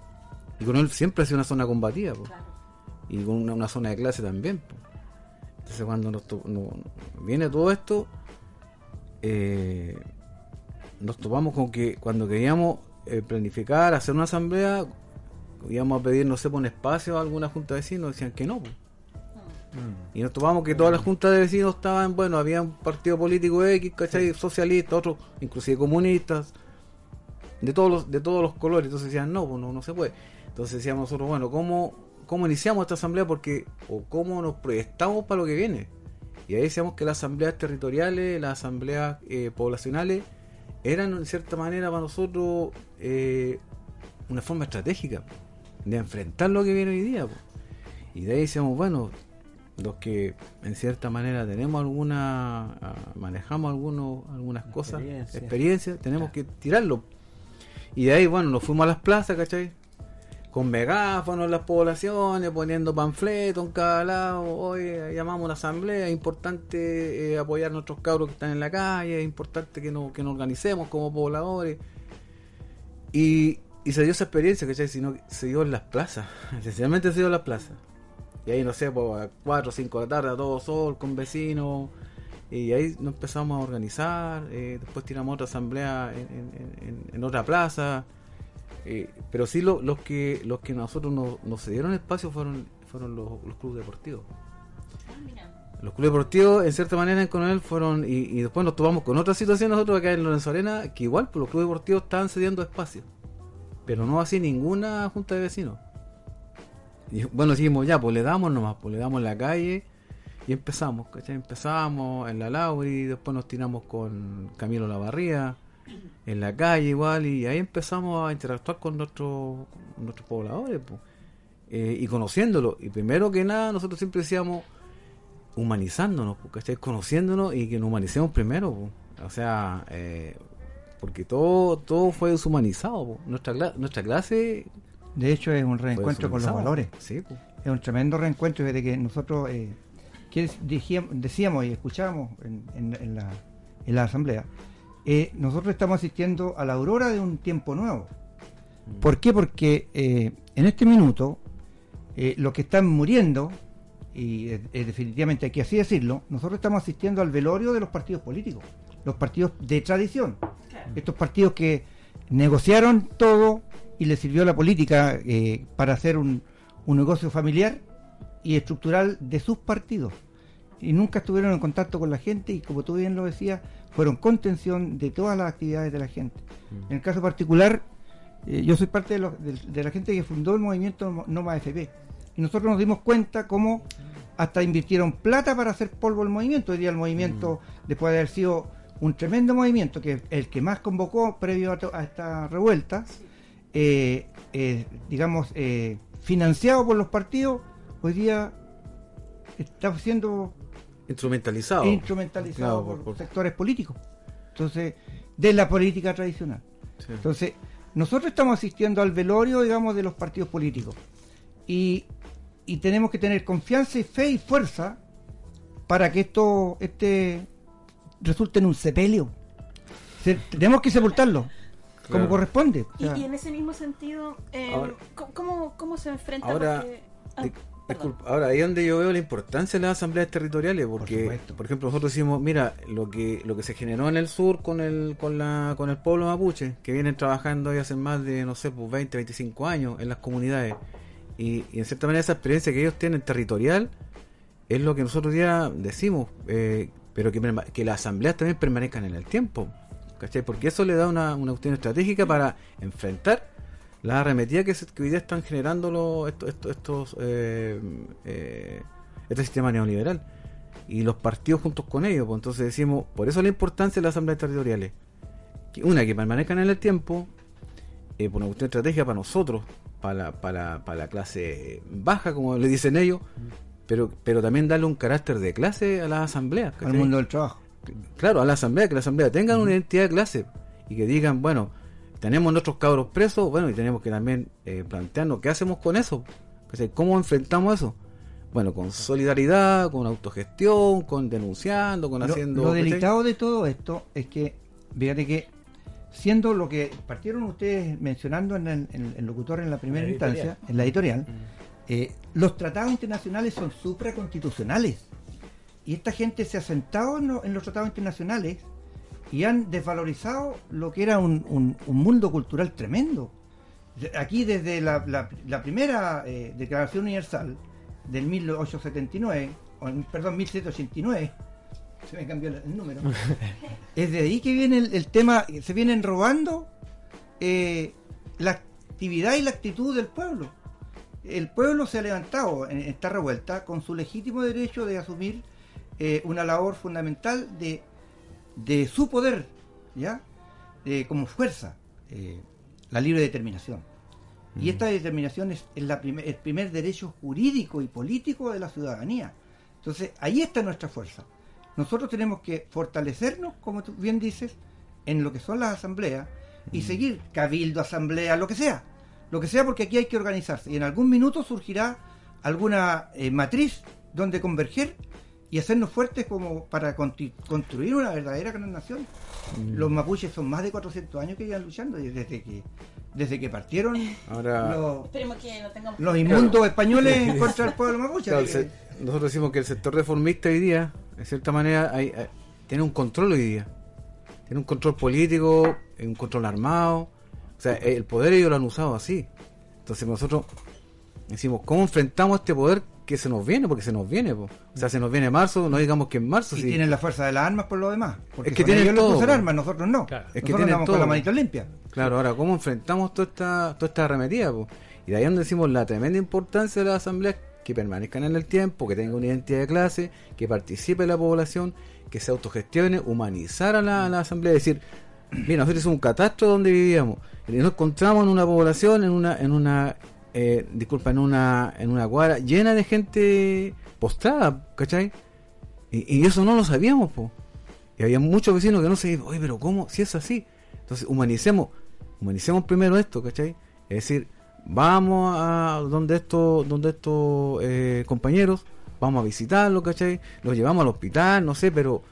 Y Coronel siempre ha sido una zona combativa. po Claro. y con una, una zona de clase también. po. Entonces cuando nos to- no- viene todo esto, eh, nos topamos con que cuando queríamos eh, planificar, hacer una asamblea, íbamos a pedir, no sé, por un espacio a alguna junta de vecinos, decían que no. po. Y nos topamos que todas las juntas de vecinos estaban, bueno, había un partido político X, ¿cachai? Socialista, otros, inclusive comunistas, de todos los, de todos los colores. Entonces decían, no, pues no, no se puede. Entonces decíamos nosotros, bueno, ¿cómo, cómo iniciamos esta asamblea? Porque, o cómo nos proyectamos para lo que viene. Y ahí decíamos que las asambleas territoriales, las asambleas eh, poblacionales, eran en cierta manera para nosotros eh, una forma estratégica de enfrentar lo que viene hoy día. po. Y de ahí decíamos, bueno, los que en cierta manera tenemos alguna, ah, manejamos algunos, algunas cosas, Experiencia. experiencias, tenemos que tirarlo. Y de ahí, bueno, nos fuimos a las plazas, ¿cachai? Con megáfonos las poblaciones, poniendo panfletos en cada lado. Hoy llamamos a una asamblea, es importante eh, apoyar a nuestros cabros que están en la calle, es importante que nos, que nos organicemos como pobladores. Y, y se dio esa experiencia, ¿cachai? Sino que se dio en las plazas, esencialmente se dio en las plazas. Y ahí, no sé, pues, a 4 o 5 de la tarde, a todo sol, con vecinos. Y ahí nos empezamos a organizar. eh, después tiramos otra asamblea en- en otra plaza. Eh, pero sí lo- los que los que nosotros nos, nos cedieron espacio fueron fueron los, los clubes deportivos. Los clubes deportivos, en cierta manera, en Coronel fueron. Y, y después nos topamos con otra situación nosotros acá en Lorenzo Arena, que igual pues, los clubes deportivos estaban cediendo espacio. Pero no así ninguna junta de vecinos. Y bueno, dijimos, ya, pues le damos nomás, pues le damos la calle. Y empezamos, ¿cachai? Empezamos en la Lauri, después nos tiramos con Camilo Lavarría, en la calle igual, y ahí empezamos a interactuar con nuestros nuestros pobladores, pues. Eh, y conociéndolos. Y primero que nada, nosotros siempre decíamos, humanizándonos, porque ¿cachai? conociéndonos y que nos humanicemos primero. O sea, eh, porque todo todo fue deshumanizado. po. Nuestra, nuestra clase De hecho, es un reencuentro con los valores. Sí. Es un tremendo reencuentro desde que nosotros eh, que decíamos y escuchábamos en, en- en la, en la asamblea, eh, nosotros estamos asistiendo a la aurora de un tiempo nuevo. ¿Por qué? Porque eh, en este minuto eh, los que están muriendo, y definitivamente hay que así decirlo, nosotros estamos asistiendo al velorio de los partidos políticos, los partidos de tradición, estos partidos que negociaron todo y les sirvió la política eh, para hacer un, un negocio familiar y estructural de sus partidos. Y nunca estuvieron en contacto con la gente y como tú bien lo decías, fueron contención de todas las actividades de la gente. En el caso particular, eh, yo soy parte de, los- de- de la gente que fundó el movimiento Noma FP. Y nosotros nos dimos cuenta cómo hasta invirtieron plata para hacer polvo el movimiento. Hoy día el movimiento, después de haber sido un tremendo movimiento, que es el que más convocó previo a, a esta revuelta, eh, eh, digamos, financiado por los partidos, hoy día está siendo Instrumentalizado. instrumentalizado Claro, por, por- sectores políticos. Entonces, de la política tradicional. Sí. Entonces, nosotros estamos asistiendo al velorio, digamos, de los partidos políticos. Y, y tenemos que tener confianza y fe y fuerza para que esto este resulte en un sepelio. Se- tenemos que sepultarlo como corresponde. O Y, sea, y en ese mismo sentido, eh, Ahora- ¿cómo- ¿cómo, ¿cómo se enfrenta? Ahora, Porque- ah, ahora ahí es donde yo veo la importancia de las asambleas territoriales, porque, por, ejemplo, nosotros decimos, mira, lo que lo que se generó en el sur con el con la con el pueblo mapuche, que vienen trabajando ya hace más de, no sé, pues 20, 25 años en las comunidades, y, y en cierta manera esa experiencia que ellos tienen territorial es lo que nosotros ya decimos, eh, pero que, que las asambleas también permanezcan en el tiempo, ¿cachai? Porque eso le da una, una cuestión estratégica para enfrentar la arremetida que, se- que hoy día están generando los, estos, estos, estos, eh, eh, este sistema neoliberal y los partidos juntos con ellos. pues, entonces decimos, por eso la importancia de las asambleas territoriales. Que una, que permanezcan en el tiempo, eh, por una cuestión estratégica para nosotros, para, la- para, para la clase baja, como le dicen ellos, pero, pero también darle un carácter de clase a las asambleas. al mundo del trabajo. claro, a la asamblea, que la asamblea tengan una identidad de clase y que digan, bueno, tenemos nuestros cabros presos, bueno, y tenemos que también eh, plantearnos qué hacemos con eso, cómo enfrentamos eso. Bueno, con solidaridad, con autogestión, con denunciando, con Lo, haciendo... lo delicado de todo esto es que, fíjate que, siendo lo que partieron ustedes mencionando en el, en el locutor en la primera En la instancia, editorial. en la editorial, eh, los tratados internacionales son supraconstitucionales. Y esta gente se ha sentado en, lo- en los tratados internacionales y han desvalorizado lo que era un, un- un mundo cultural tremendo. Aquí desde la, la- la primera eh, Declaración Universal del 1879, o, perdón, 1789, se me cambió el, el número, es de ahí que viene el, el tema, se vienen robando eh, la actividad y la actitud del pueblo. El pueblo se ha levantado en esta revuelta con su legítimo derecho de asumir eh, una labor fundamental de, de su poder, ¿ya? Eh, como fuerza, eh, la libre determinación. Y esta determinación es, es la el primer derecho jurídico y político de la ciudadanía. Entonces, ahí está nuestra fuerza. Nosotros tenemos que fortalecernos, como tú bien dices, en lo que son las asambleas y seguir cabildo, asamblea, lo que sea. Lo que sea porque aquí hay que organizarse. Y en algún minuto surgirá alguna eh, matriz donde converger y hacernos fuertes como para construir una verdadera gran nación. Los mapuches son más de 400 años que llevan luchando desde que desde que partieron Ahora, los, Esperemos que lo tengamos. los inmundos españoles contra el pueblo mapuche. claro, se- nosotros decimos que el sector reformista hoy día, de cierta manera, hay, hay- tiene un control hoy día. Tiene un control político, un control armado, O sea, el poder ellos lo han usado así. Entonces nosotros decimos, ¿cómo enfrentamos este poder que se nos viene? Porque se nos viene, po. o sea, se nos viene marzo, no digamos que en marzo. Y sí. tienen la fuerza de las armas por lo demás. Porque Es que tienen ellos los que todo, armas, nosotros no. Claro. Es que nosotros tienen todo. con la manito limpia. Claro, ahora, ¿cómo enfrentamos toda esta, toda esta arremetida? po? Y de ahí donde decimos la tremenda importancia de las asambleas que permanezcan en el tiempo, que tengan una identidad de clase, que participe la población, que se autogestione, humanizar a la, a la asamblea, decir, mira, nosotros somos un catastro donde vivíamos, y nos encontramos en una población, en una, en una, eh, disculpa, en una, en una cuadra llena de gente postrada, ¿cachai? Y, y eso no lo sabíamos, po. Y había muchos vecinos que no se oye, pero ¿cómo? Si es así. Entonces, humanicemos, humanicemos primero esto, ¿cachai? Es decir, vamos a donde estos, donde estos eh, compañeros, vamos a visitarlos, ¿cachai? Los llevamos al hospital, no sé, pero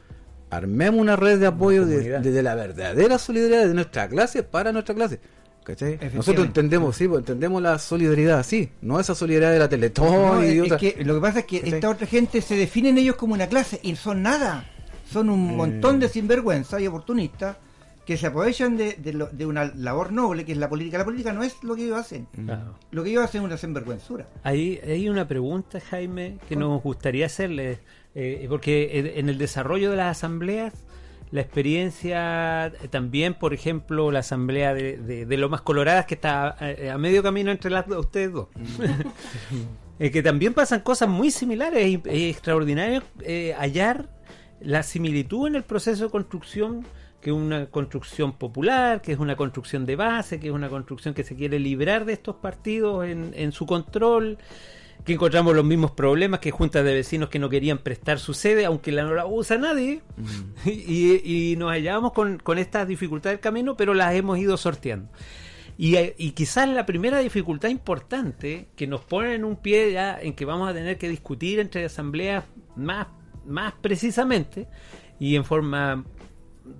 armemos una red de apoyo de, comunidad. de- de la verdadera solidaridad de nuestra clase para nuestra clase. ¿Cachai? Nosotros entendemos, sí, pues, entendemos la solidaridad así, no esa solidaridad de la Teletón No, y es, otra- es que lo que pasa es que ¿Cachai? esta otra gente se definen ellos como una clase y son nada. Son un Eh. montón de sinvergüenza y oportunistas que se aprovechan de, de lo- de una labor noble que es la política. La política no es lo que ellos hacen. Claro. Lo que ellos hacen es una sinvergüenzura. Hay, hay una pregunta, Jaime, que nos gustaría hacerle, eh, porque en el desarrollo de las asambleas, la experiencia también, por ejemplo, la asamblea de, de, de Lomas Coloradas, que está eh, a medio camino entre las ustedes dos, Eh, que también pasan cosas muy similares. Y es extraordinario eh, hallar la similitud en el proceso de construcción que es una construcción popular, que es una construcción de base, que es una construcción que se quiere librar de estos partidos en, en su control, que encontramos los mismos problemas que juntas de vecinos que no querían prestar su sede, aunque la no la usa nadie, y, y nos hallábamos con, con estas dificultades del camino, pero las hemos ido sorteando. Y, eh, y quizás la primera dificultad importante que nos pone en un pie ya en que vamos a tener que discutir entre asambleas más, más precisamente y en forma,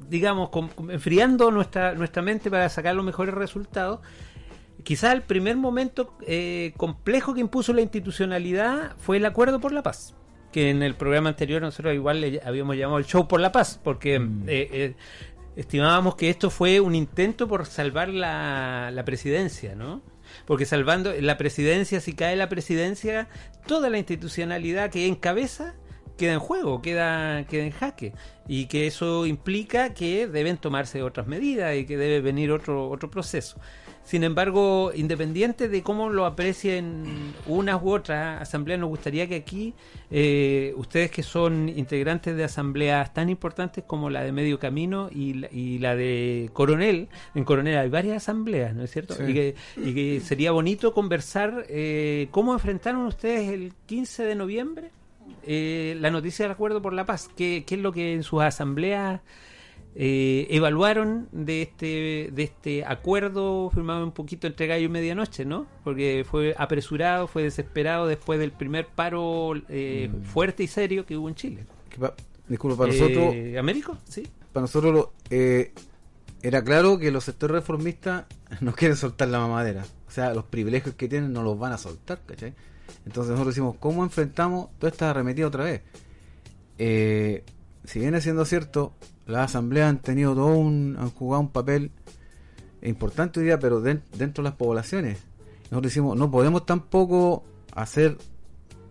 digamos, con- enfriando nuestra, nuestra mente para sacar los mejores resultados. Quizás el primer momento eh, complejo que impuso la institucionalidad fue el acuerdo por la paz. Que en el programa anterior nosotros igual le habíamos llamado el show por la paz, porque eh, eh, estimábamos que esto fue un intento por salvar la, la presidencia, ¿no? Porque salvando la presidencia, si cae la presidencia, toda la institucionalidad que encabeza queda en juego, queda, queda en jaque. Y que eso implica que deben tomarse otras medidas y que debe venir otro, otro proceso. Sin embargo, independiente de cómo lo aprecien unas u otras asambleas, nos gustaría que aquí eh, ustedes que son integrantes de asambleas tan importantes como la de Medio Camino y la, y la de Coronel, en Coronel hay varias asambleas, ¿no es cierto? Sí. Y, que, y que sería bonito conversar eh, cómo enfrentaron ustedes el 15 de noviembre eh, la noticia del acuerdo por la paz. ¿Qué, qué es lo que en sus asambleas eh, evaluaron de este de este acuerdo firmado un poquito entre gallo y medianoche, ¿no? Porque fue apresurado, fue desesperado después del primer paro eh, Mm. fuerte y serio que hubo en Chile. que pa- disculpa, para Eh, nosotros, ¿Américo? Sí. para nosotros lo- eh, era claro que los sectores reformistas no quieren soltar la mamadera. O sea, los privilegios que tienen no los van a soltar, ¿cachai? Entonces nosotros decimos, ¿cómo enfrentamos toda esta arremetida otra vez? Eh, si viene siendo cierto, las asambleas han tenido todo un, han jugado un papel importante hoy día, pero den- dentro de las poblaciones. Nosotros decimos, no podemos tampoco hacer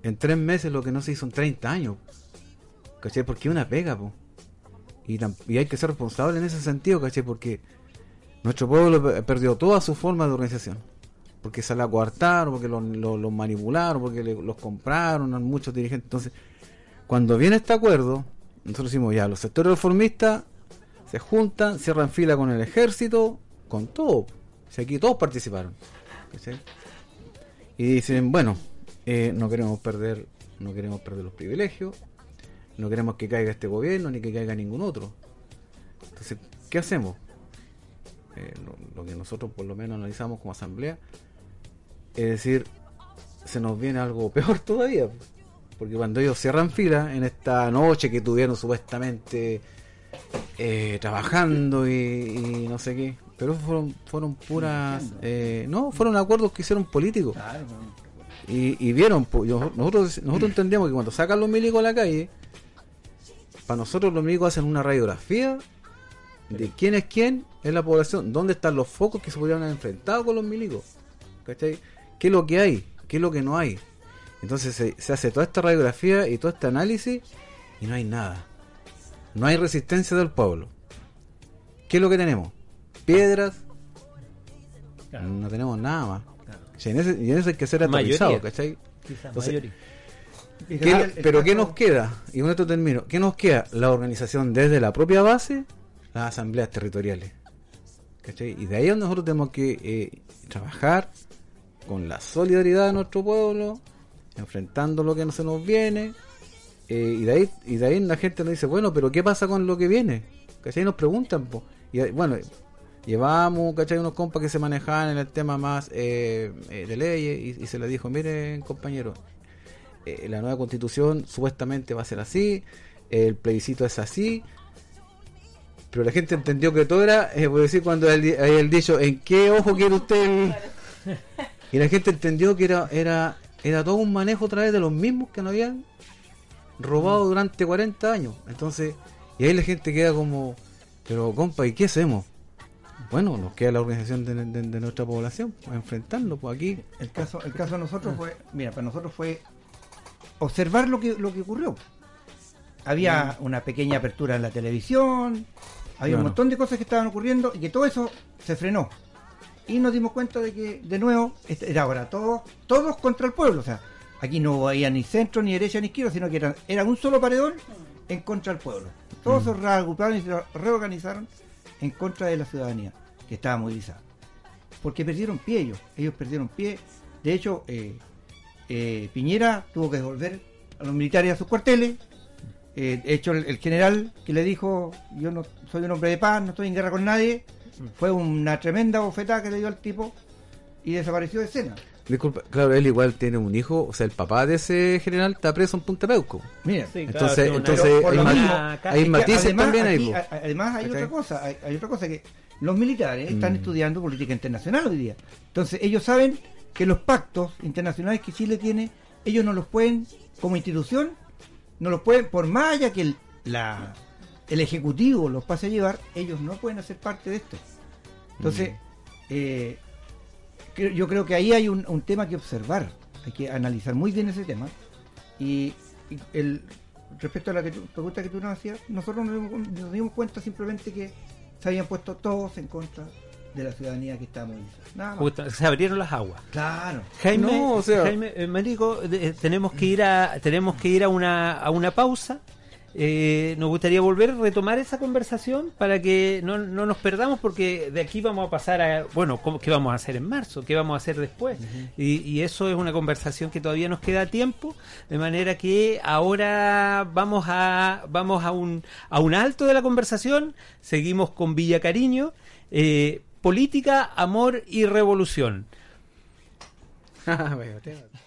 en tres meses lo que no se hizo en 30 años. ¿Cachai? Porque una pega, po. Y, hay que ser responsable en ese sentido, ¿cachai? Porque nuestro pueblo pe- perdió toda su forma de organización. Porque se la coartaron, porque los lo, los manipularon, porque le- los compraron a muchos dirigentes. Entonces, cuando viene este acuerdo, nosotros decimos ya, los sectores reformistas se juntan, cierran fila con el ejército, con todo. Si aquí todos participaron. Y dicen, bueno, eh, no queremos perder, no queremos perder los privilegios, no queremos que caiga este gobierno ni que caiga ningún otro. Entonces, ¿qué hacemos? Eh, lo que nosotros por lo menos analizamos como asamblea es decir, se nos viene algo peor todavía. Porque cuando ellos cierran fila en esta noche que tuvieron supuestamente eh, trabajando y, y no sé qué, pero fueron, fueron puras... eh, no, fueron acuerdos que hicieron políticos. Y, y vieron, yo- nosotros, nosotros entendíamos que cuando sacan los milicos a la calle, para nosotros los milicos hacen una radiografía de quién es quién en la población, dónde están los focos que se podrían haber enfrentado con los milicos, ¿cachai? ¿Qué es lo que hay? ¿Qué es lo que no hay? Entonces se, se hace toda esta radiografía y todo este análisis y no hay nada. No hay resistencia del pueblo. ¿Qué es lo que tenemos? Piedras, Claro. no tenemos nada más. Claro. Sea, en ese, y en eso hay que ser aterrizado, ¿cachai? Entonces. Y ¿Qué- pero ¿qué nos queda? Y con esto termino. ¿Qué nos queda? La organización desde la propia base, las asambleas territoriales. ¿Cachai? Y de ahí nosotros tenemos que eh, trabajar con la solidaridad de nuestro pueblo, enfrentando lo que no se nos viene. eh, y de ahí y de ahí la gente nos dice, bueno, pero ¿qué pasa con lo que viene? ¿Cachai? Nos preguntan. po. Y bueno, llevamos, ¿cachai? Unos compas que se manejaban en el tema más eh, eh, de leyes y, y se les dijo, miren compañeros, eh, la nueva constitución supuestamente va a ser así, el plebiscito es así, pero la gente entendió que todo era, eh, por decir, cuando hay el, dicho, ¿en qué ojo quiere usted? el-?" Y la gente entendió que era, era, era todo un manejo a través de los mismos que nos habían robado durante 40 años. Entonces, y ahí la gente queda como, pero compa, ¿y qué hacemos? Bueno, nos queda la organización de, de- de nuestra población, pues, enfrentarlo, pues aquí. El caso, el caso de nosotros fue, mira, para nosotros fue observar lo que, lo que ocurrió. Había una pequeña apertura en la televisión, había un montón de cosas que estaban ocurriendo y que todo eso se frenó. Y nos dimos cuenta de que, de nuevo, este- era ahora todos, todos contra el pueblo. O sea, aquí no había ni centro, ni derecha, ni izquierda, sino que era, era un solo paredón en contra del pueblo. Todos se reagruparon y se reorganizaron en contra de la ciudadanía, que estaba movilizada porque perdieron pie ellos, ellos perdieron pie. De hecho, eh, eh, Piñera tuvo que devolver a los militares a sus cuarteles. Eh, de hecho, el, el general que le dijo, yo no soy un hombre de paz, no estoy en guerra con nadie, fue una tremenda bofetada que le dio al tipo y desapareció de escena. Disculpa, claro, él igual tiene un hijo, o sea, el papá de ese general está preso en Punta Peuco. Mira, Sí, claro, entonces, entonces hay, mismo, hay matices además, también ahí. aquí, a- además hay ¿Cachai? otra cosa, hay, hay otra cosa que los militares están Mm. estudiando política internacional hoy día. Entonces ellos saben que los pactos internacionales que Chile tiene, ellos no los pueden, como institución, no los pueden, por más allá que el, la, el Ejecutivo los pase a llevar, ellos no pueden hacer parte de esto. Entonces, Mm. eh, creo- yo creo que ahí hay un, un tema que observar, hay que analizar muy bien ese tema. Y, y el, respecto a la que tú- pregunta que tú nos hacías, nosotros nos dimos, nos dimos cuenta simplemente que se habían puesto todos en contra de la ciudadanía que está movilizada. Nada más. Justo, se abrieron las aguas. Claro. Jaime, No, o sea- Jaime eh, Marico, de- eh, tenemos que ir a tenemos que ir a una a una pausa. Eh, nos gustaría volver a retomar esa conversación para que no, no nos perdamos porque de aquí vamos a pasar a bueno ¿cómo- qué vamos a hacer en marzo qué vamos a hacer después y, y eso es una conversación que todavía nos queda tiempo de manera que ahora vamos a vamos a un a un alto de la conversación. Seguimos con Villa Cariño eh, política amor y revolución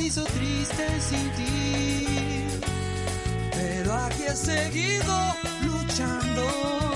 hizo triste sin ti. Pero aquí he seguido luchando,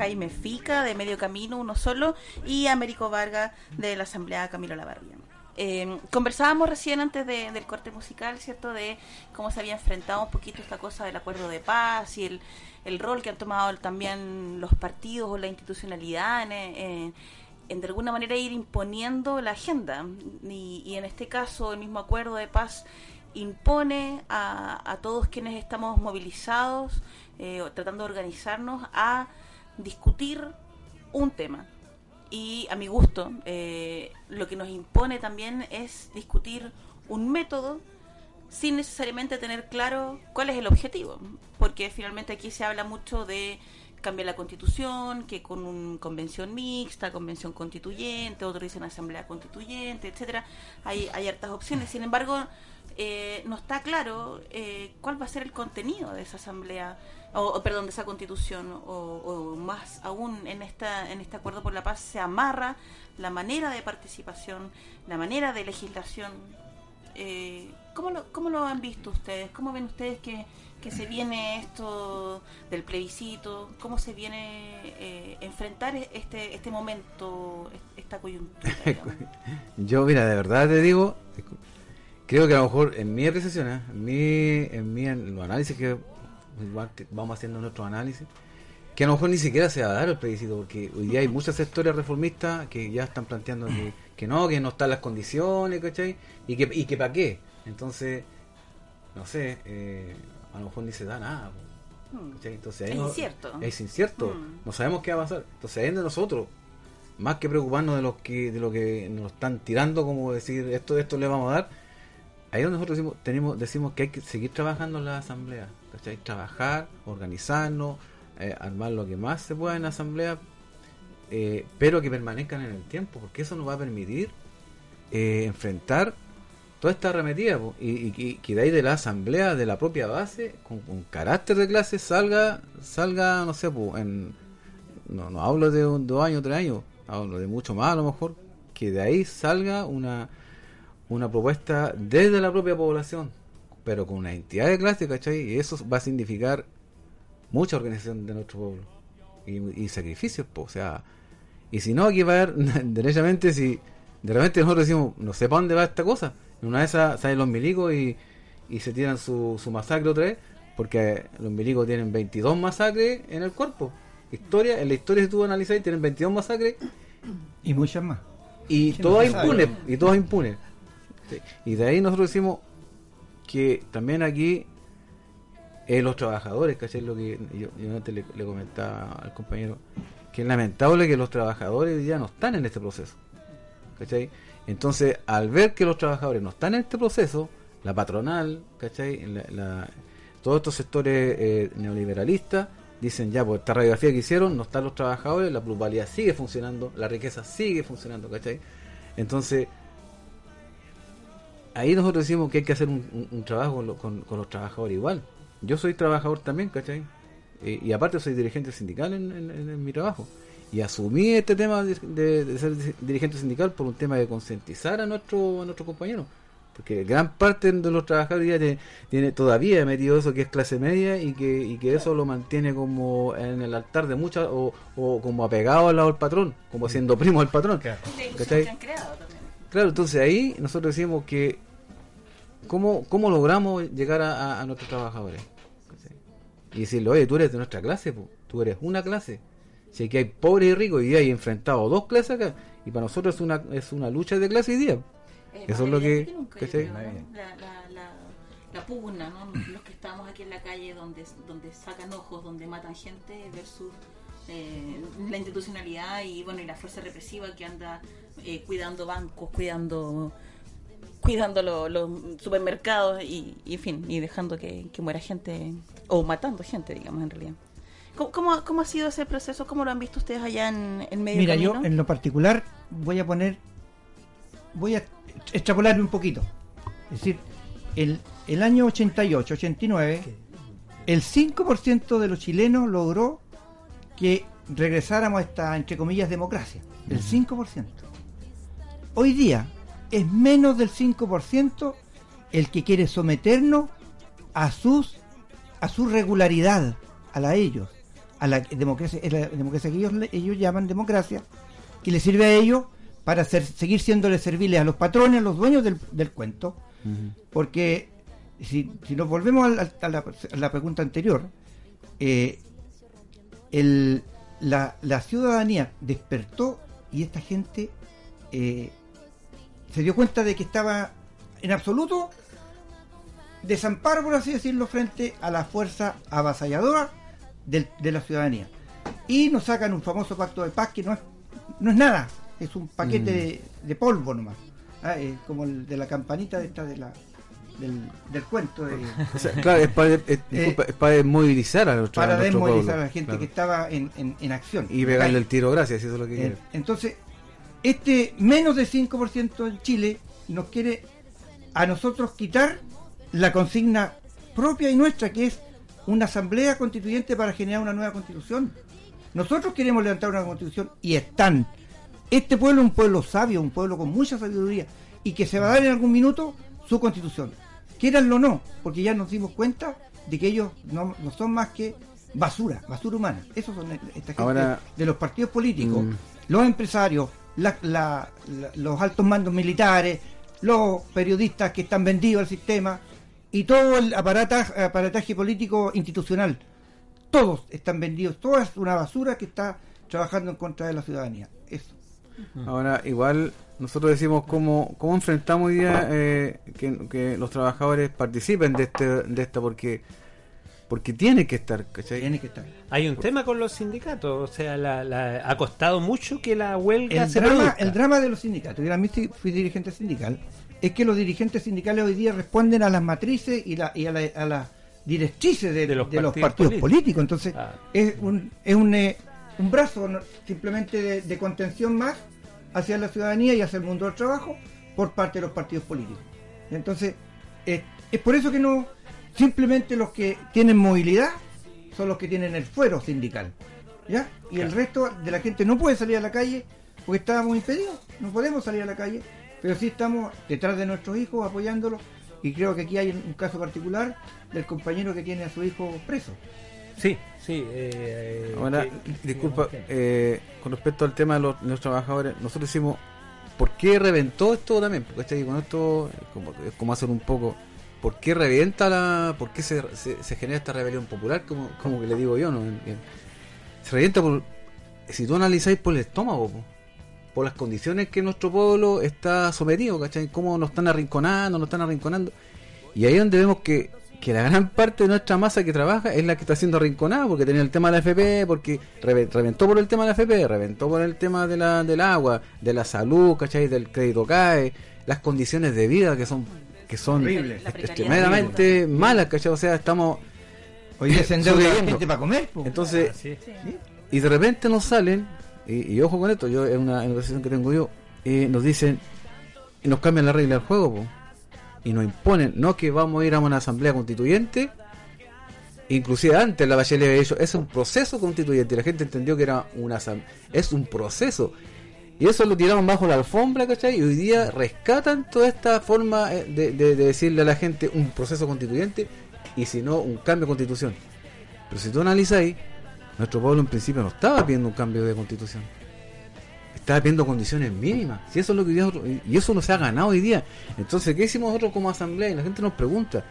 Jaime Fica de Medio Camino, uno solo, y Américo Vargas de la Asamblea Camilo Lavarría. Eh, conversábamos recién antes de- del corte musical, ¿cierto? De cómo se había enfrentado un poquito esta cosa del acuerdo de paz y el, el rol que han tomado también los partidos o la institucionalidad en, eh, en de alguna manera ir imponiendo la agenda. Y, y en este caso, el mismo acuerdo de paz impone a, a todos quienes estamos movilizados, eh, tratando de organizarnos, a discutir un tema. Y a mi gusto, eh, lo que nos impone también es discutir un método sin necesariamente tener claro cuál es el objetivo. Porque finalmente aquí se habla mucho de cambiar la constitución, que con una convención mixta, convención constituyente, otros dicen asamblea constituyente, etcétera. Hay, hay opciones. Sin embargo, eh, no está claro eh, cuál va a ser el contenido de esa asamblea, o, perdón, de esa constitución, o, o más aún en esta en este acuerdo por la paz se amarra la manera de participación, la manera de legislación. Eh, ¿cómo, lo, ¿Cómo lo han visto ustedes? ¿Cómo ven ustedes que, que se viene esto del plebiscito? ¿Cómo se viene eh, enfrentar este este momento, esta coyuntura? Yo, mira, de verdad te digo, creo que a lo mejor en mi apreciación, ¿eh? en mi, en mi en análisis que igual vamos haciendo nuestros análisis, que a lo mejor ni siquiera se va a dar el plebiscito, porque hoy día hay muchos sectores reformistas que ya están planteando que, que no, que no están las condiciones, ¿cachai? Y que, y que para qué. Entonces, no sé, eh, a lo mejor ni se da nada. ¿cachai? Entonces, Es no- incierto. Es incierto, Mm. no sabemos qué va a pasar. Entonces, ahí es de nosotros, más que preocuparnos de los que de lo que nos están tirando, como decir esto esto le vamos a dar, ahí es donde nosotros decimos, tenemos, decimos que hay que seguir trabajando en la asamblea, Trabajar, organizarnos, eh, armar lo que más se pueda en la asamblea, eh, pero que permanezcan en el tiempo, porque eso nos va a permitir eh, enfrentar toda esta arremetida y, que de ahí de la asamblea, de la propia base, con, con carácter de clase, salga, salga no sé, po, en, no, no hablo de un, dos años, tres años, hablo de mucho más a lo mejor, que de ahí salga una, una propuesta desde la propia población, pero con una entidad de clase, ¿cachai? Y eso va a significar mucha organización de nuestro pueblo y, y sacrificios, po, o sea, Y si no, aquí va a haber, derechamente, si de repente nosotros decimos, no sé para dónde va esta cosa. En una de esas salen los milicos y, y se tiran su, su masacre otra vez, porque los milicos tienen 22 masacres en el cuerpo. Historia, en la historia si tú analizas, tienen 22 masacres Y muchas más. y todas impunes, y todas impunes. Sí. Y de ahí nosotros decimos que también aquí eh, los trabajadores, ¿cachai? Lo que yo, antes le, comentaba al compañero, que es lamentable que los trabajadores día no están en este proceso. ¿Cachai? Entonces, al ver que los trabajadores no están en este proceso, la patronal, ¿cachai? Todos estos sectores eh, neoliberalistas dicen ya, pues esta radiografía que hicieron, no están los trabajadores, la plusvalía sigue funcionando, la riqueza sigue funcionando, ¿cachai? Entonces, ahí nosotros decimos que hay que hacer un, un- un trabajo con, lo- con- con los trabajadores igual. Yo soy trabajador también, ¿cachai? Eh, y aparte soy dirigente sindical en, en- en- en mi trabajo. Y asumí este tema de, de- de ser dirigente sindical por un tema de concientizar a nuestro, a nuestros compañeros. Porque gran parte de los trabajadores ya tiene, tiene todavía metido eso que es clase media y que, y que eso lo mantiene como en el altar de muchas o, o como apegado al lado del patrón, como siendo primo del patrón. ¿cachai? Que. Claro, entonces ahí nosotros decimos que cómo, cómo logramos llegar a, a- a nuestros trabajadores. Y decirle, oye, tú eres de nuestra clase, po, tú eres una clase. Si aquí hay pobres y ricos, y hay enfrentado dos clases acá, y para nosotros es una, es una lucha de clase hoy día. Eh, Eso es lo que... ¿no? La, la, la, la pugna, ¿no? Los que estamos aquí en la calle donde, donde sacan ojos, donde matan gente versus eh, la institucionalidad y bueno y la fuerza represiva que anda eh, cuidando bancos, cuidando cuidando lo- los supermercados y, y, en fin, y dejando que, que muera gente o matando gente, digamos, en realidad. ¿Cómo, cómo, cómo ha sido ese proceso? ¿Cómo lo han visto ustedes allá en, en medio Mira, camino? yo en lo particular voy a poner, voy a extrapolarme un poquito. Es decir, el, el año 88, 89, el 5% de los chilenos logró que regresáramos a esta, entre comillas, democracia. El 5%. Hoy día es menos del 5% el que quiere someternos a sus a su regularidad, a la ellos, a la democracia, es la democracia que ellos, llaman democracia, que les sirve a ellos para ser- seguir siéndoles serviles a los patrones, a los dueños del, del cuento, porque si, si nos volvemos a, la, a la pregunta anterior, eh, el- la, la ciudadanía despertó y esta gente eh, se dio cuenta de que estaba en absoluto desamparo, por así decirlo, frente a la fuerza avasalladora de la ciudadanía. Y nos sacan un famoso pacto de paz que no es, no es nada, es un paquete Mm. de, de polvo nomás, Ah, eh, como el de la campanita de esta de la, del, del cuento de, O sea, claro, es para, es- disculpa, es para desmovilizar a nuestro, para a nuestro desmovilizar pueblo, a la gente claro. que estaba en, en- en acción. Y pegarle el tiro, gracias, eso es lo que Eh, quiere. Entonces, este menos de 5% en Chile nos quiere a nosotros quitar la consigna propia y nuestra, que es una asamblea constituyente para generar una nueva constitución. Nosotros queremos levantar una constitución y están. Este pueblo es un pueblo sabio, un pueblo con mucha sabiduría y que se va a dar en algún minuto su constitución. Quieranlo o no, porque ya nos dimos cuenta de que ellos no, no son más que basura, basura humana. Esos son esta gente Ahora- de los partidos políticos, Mm. los empresarios, la- la- la- los altos mandos militares, los periodistas que están vendidos al sistema y todo el aparataje, aparataje político institucional. Todos están vendidos, toda es una basura que está trabajando en contra de la ciudadanía. Eso. Ahora, igual, nosotros decimos cómo, cómo enfrentamos hoy día eh, que, que los trabajadores participen de este de esta porque porque tiene que estar, ¿cachai? Tiene que estar. Hay un tema con los sindicatos, o sea, la, la- ha costado mucho que la huelga El se drama, produzca. el drama de los sindicatos, yo también fui- fui dirigente sindical, es que los dirigentes sindicales hoy día responden a las matrices y, la, y a, la- a las directrices de, De los de los partidos políticos. Entonces, Ah. es un, es un, eh, un brazo simplemente de, de contención más hacia la ciudadanía y hacia el mundo del trabajo por parte de los partidos políticos. Entonces, eh, es por eso que no, simplemente los que tienen movilidad son los que tienen el fuero sindical. ¿Ya? Y el resto de la gente no puede salir a la calle porque estábamos impedidos, no podemos salir a la calle, pero sí estamos detrás de nuestros hijos apoyándolos y creo que aquí hay un caso particular del compañero que tiene a su hijo preso. Sí, sí. eh, Ahora, que- disculpa, eh, con respecto al tema de los, los trabajadores, nosotros hicimos, ¿por qué reventó esto también? Porque con esto es como, es como hacer un poco, ¿por qué revienta la, por qué se, se, se genera esta rebelión popular? Como, como que le digo yo, ¿no? Se revienta por, si tú analizáis por el estómago, po, por las condiciones que nuestro pueblo está sometido, ¿cachai? Cómo nos están arrinconando, nos están arrinconando. Y ahí es donde vemos que, que la gran parte de nuestra masa que trabaja es la que está siendo arrinconada, porque tenía el tema de la FP, porque reve- reventó por el tema de la FP, reventó por el tema de la, del agua, de la salud, ¿cachai? Del crédito CAE, las condiciones de vida que son que son Horrible. Extremadamente malas, ¿cachai? O sea, estamos Hoy día se endeuda gente para comer. po. Entonces, Ah, sí. y de repente nos salen, y, y ojo con esto, yo es una negociación que tengo yo, eh, nos dicen, y nos cambian la regla del juego, po, y nos imponen, no que vamos a ir a una asamblea constituyente, inclusive antes la Bachelet había dicho, es un proceso constituyente, y la gente entendió que era una es un proceso. Y eso lo tiraron bajo la alfombra, ¿cachai? Y hoy día rescatan toda esta forma eh, de, de- de decirle a la gente un proceso constituyente y si no, un cambio de constitución. Pero si tú analizáis, nuestro pueblo en principio no estaba pidiendo un cambio de constitución. Estaba pidiendo condiciones mínimas. Si eso es lo que nosotros- y- eso no se ha ganado hoy día. Entonces, ¿qué hicimos nosotros como asamblea? Y la gente nos pregunta.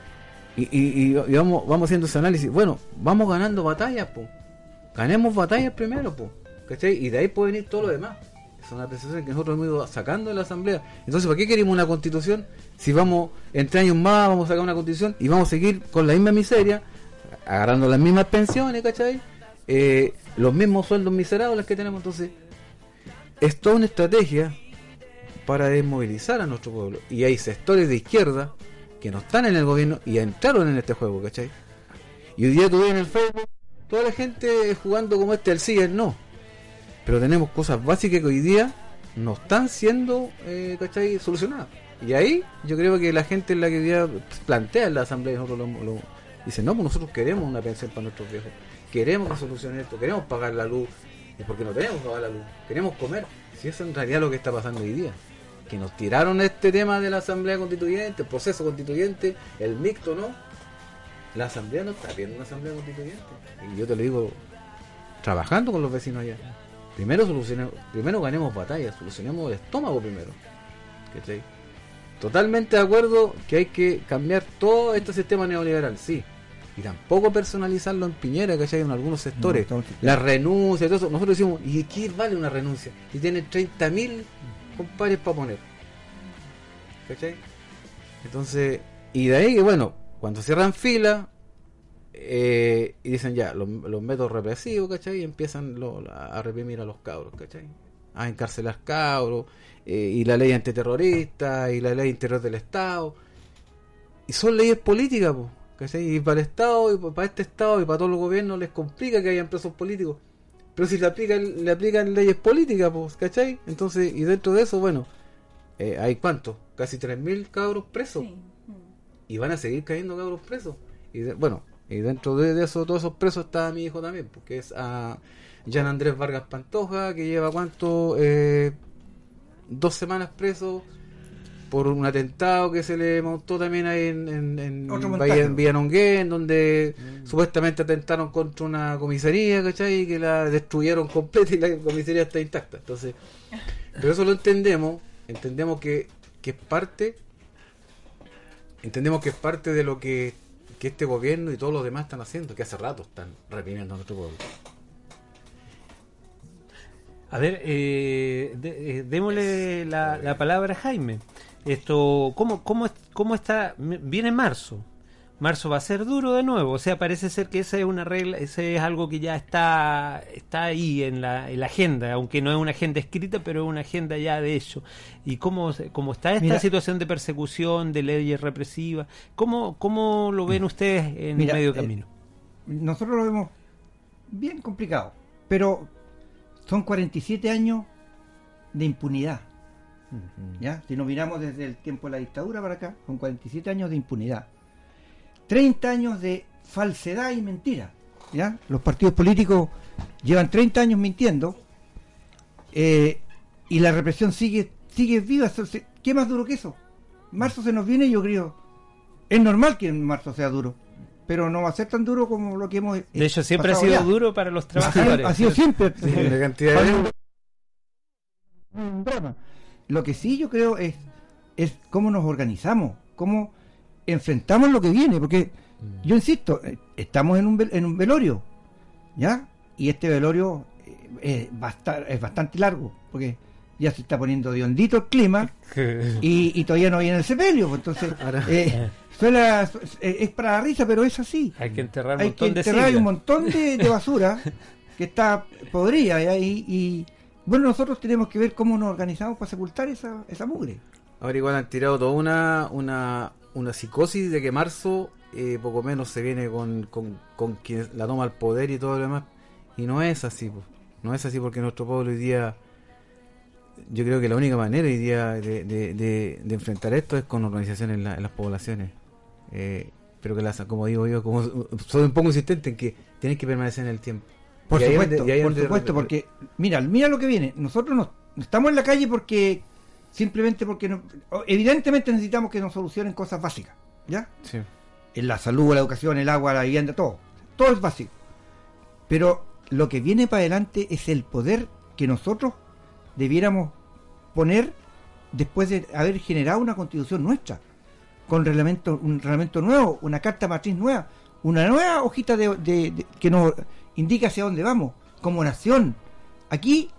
Y, y- y- vamos, vamos haciendo ese análisis. Bueno, vamos ganando batallas, po. Ganemos batallas primero, po. ¿Cachai? Y de ahí puede venir todo lo demás. Es una apreciación que nosotros hemos ido sacando de la asamblea. Entonces, ¿para qué queremos una constitución? Si vamos, en tres años más, vamos a sacar una constitución y vamos a seguir con la misma miseria, agarrando las mismas pensiones, ¿cachai? Eh, los mismos sueldos miserables que tenemos. Entonces, es toda una estrategia para desmovilizar a nuestro pueblo. Y hay sectores de izquierda que no están en el gobierno y entraron en este juego, ¿cachai? Y hoy día tú ves en el Facebook toda la gente jugando como este y el no. Pero tenemos cosas básicas que hoy día no están siendo, eh, ¿cachai? Solucionadas. Y ahí yo creo que la gente es la que hoy día plantea en la asamblea y nosotros lo, lo- dice, no, pues nosotros queremos una pensión para nuestros viejos. Queremos que solucione esto, queremos pagar la luz. Es porque no tenemos pagar la luz. Queremos comer. Si eso es en realidad lo que está pasando hoy día. Que nos tiraron este tema de la asamblea constituyente, el proceso constituyente, el mixto, ¿no? La asamblea no está viendo una asamblea constituyente. Y yo te lo digo, trabajando con los vecinos allá. Primero solucionemos, primero ganemos batallas, solucionemos el estómago primero. Totalmente de acuerdo que hay que cambiar todo este sistema neoliberal, sí. Y tampoco personalizarlo en Piñera, ¿cachai? En algunos sectores. No, La renuncia, todo eso. Nosotros decimos, ¿y qué vale una renuncia? Y tiene 30.000 compadres para poner. ¿Cachai? Entonces, y de ahí que bueno, cuando cierran fila eh, y dicen ya, los, los métodos represivos, ¿cachai? Y empiezan lo- a reprimir a los cabros, ¿cachai? A encarcelar cabros, eh, y la ley antiterrorista, y la ley interior del Estado. Y son leyes políticas, po, ¿cachai? Y para el Estado, y pa- para este Estado, y para todos los gobiernos les complica que hayan presos políticos. Pero si le aplican, le aplican leyes políticas, pues, ¿cachai? Entonces, y dentro de eso, bueno, eh, hay cuántos, casi 3.000 cabros presos. Sí. Y van a seguir cayendo cabros presos. Y de- bueno, y dentro de, de eso, todos esos presos está mi hijo también, porque es a Jan Andrés Vargas Pantoja, que lleva cuánto, eh, dos semanas preso por un atentado que se le montó también ahí en, en, en Otro Bahía- montaje. en Villanonguén, donde supuestamente atentaron contra una comisaría, ¿cachai? Y que la destruyeron completa y la comisaría está intacta. Entonces, pero eso lo entendemos, entendemos que, que es parte, entendemos que es parte de lo que, que este gobierno y todos los demás están haciendo, que hace rato están reprimiendo a nuestro pueblo. A ver, eh, de- eh, démosle la, la palabra a Jaime. Esto, ¿cómo, cómo, cómo está? Viene marzo. Marzo va a ser duro de nuevo. O sea, parece ser que esa es una regla, ese es algo que ya está, está ahí en la, en la agenda, aunque no es una agenda escrita, pero es una agenda ya de hecho. ¿Y cómo, cómo está esta Mira. situación de persecución, de leyes represivas? ¿Cómo, cómo lo ven ustedes en Mira, medio eh, camino? nosotros lo vemos bien complicado, pero son 47 años de impunidad. ¿Ya? Si nos miramos desde el tiempo de la dictadura para acá, son 47 años de impunidad. 30 años de falsedad y mentira. ¿ya? Los partidos políticos llevan 30 años mintiendo eh, y la represión sigue, sigue viva. ¿Qué más duro que eso? Marzo se nos viene, yo creo. Es normal que en marzo sea duro. pero no va a ser tan duro como lo que hemos. eh, De hecho, siempre ha sido ya. duro para los Ha sido, trabajadores. ha sido siempre. Sí, la cantidad de- un drama. Lo que sí yo creo es, es cómo nos organizamos, cómo enfrentamos lo que viene, porque yo insisto, eh, estamos en un, vel- en un velorio, ¿ya? Y este velorio eh, a estar- es bastante largo, porque ya se está poniendo de hondito el clima y, y todavía no viene el sepelio, pues, entonces Ahora- eh, es para la risa, pero es así. Hay que enterrar un Hay montón que de enterrar siglas. un montón de, de basura que está podrida y, y, bueno, nosotros tenemos que ver cómo nos organizamos para sepultar esa, esa mugre. Ahora igual han tirado toda una, una, una psicosis de que marzo eh, poco menos se viene con, con, con quien la toma el poder y todo lo demás. Y no es así, po. no es así porque nuestro pueblo hoy día, yo creo que la única manera hoy día de, de, enfrentar esto es con la- en las poblaciones. Eh, pero que las, como digo yo, como soy un poco insistente en que tienen que permanecer en el tiempo. Por Y supuesto, ahí por donde- supuesto, porque mira, mira lo que viene. Nosotros no estamos en la calle porque simplemente porque no- evidentemente necesitamos que nos solucionen cosas básicas, ¿ya? Sí. En la salud, la educación, el agua, la vivienda, todo. Todo es básico. Pero lo que viene para adelante es el poder que nosotros debiéramos poner después de haber generado una constitución nuestra, con reglamento, un reglamento nuevo, una carta matriz nueva, una nueva hojita de, de- de- que nos indica hacia dónde vamos, como nación. Aquí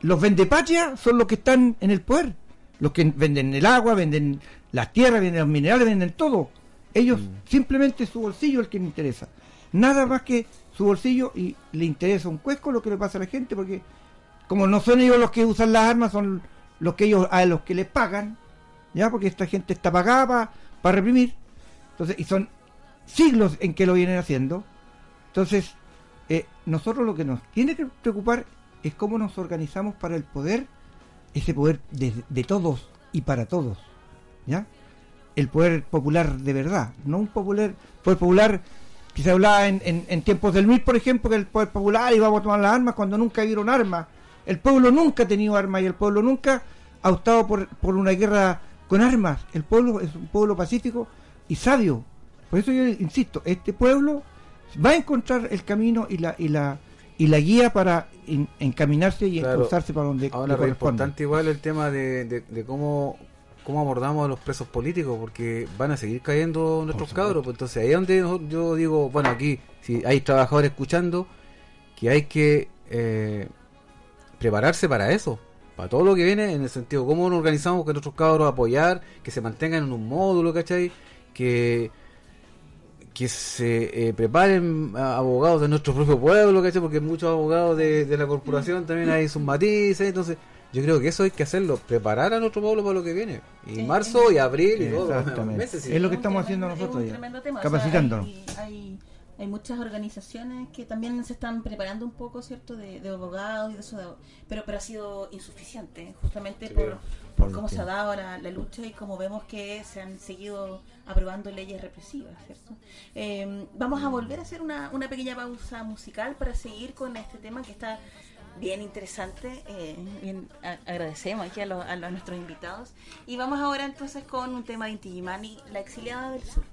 los vendepatria son los que están en el poder, los que venden el agua, venden las tierras, venden los minerales, venden todo. Ellos simplemente su bolsillo es el que les interesa. Nada más que su bolsillo y le interesa un cuesco lo que le pasa a la gente porque como no son ellos los que usan las armas, son los que ellos a los que les pagan, ya porque esta gente está pagada para reprimir. Entonces, y son siglos en que lo vienen haciendo. Entonces, eh, nosotros lo que nos tiene que preocupar es cómo nos organizamos para el poder, ese poder de, todos y para todos, ¿ya? El poder popular de verdad, no un popular, poder popular que se hablaba en tiempos del MIR, por ejemplo, que el poder popular iba a tomar las armas cuando nunca vieron armas. El pueblo nunca ha tenido armas y el pueblo nunca ha optado por, por una guerra con armas. El pueblo es un pueblo pacífico y sabio. Por eso yo insisto, este pueblo va a encontrar el camino y la y la y la guía para en- encaminarse y Claro. para donde Ahora es importante igual el tema de, de- de cómo, cómo abordamos a los presos políticos, porque van a seguir cayendo nuestros cabros. Pues entonces ahí es donde yo- yo digo, bueno, aquí si hay trabajadores escuchando, que hay que eh, prepararse para eso, para todo lo que viene, en el sentido cómo nos organizamos con nuestros cabros, apoyar, que se mantengan en un módulo, ¿cachai? Que que se eh, preparen abogados de nuestro propio pueblo, ¿cachai? Porque muchos abogados de, de la corporación también hay sus matices, entonces yo creo que eso hay que hacerlo, preparar a nuestro pueblo para lo que viene. Y marzo y abril y todo. Exactamente. meses, sí. Es lo que estamos tremendo- haciendo es nosotros un ya, tremendo tema. O capacitándonos. sea, hay, hay, hay muchas organizaciones que también se están preparando un poco, ¿cierto?, de, de abogados y de eso, de- pero, pero ha sido insuficiente, justamente Sí, por, por lo cómo se ha dado la, la lucha y como vemos que se han seguido aprobando leyes represivas, ¿cierto? Eh, vamos a volver a hacer una, una pequeña pausa musical para seguir con este tema que está bien interesante. eh, bien, a- agradecemos aquí a, los- a nuestros invitados. Y vamos ahora entonces con un tema de Inti Illimani, La exiliada del sur.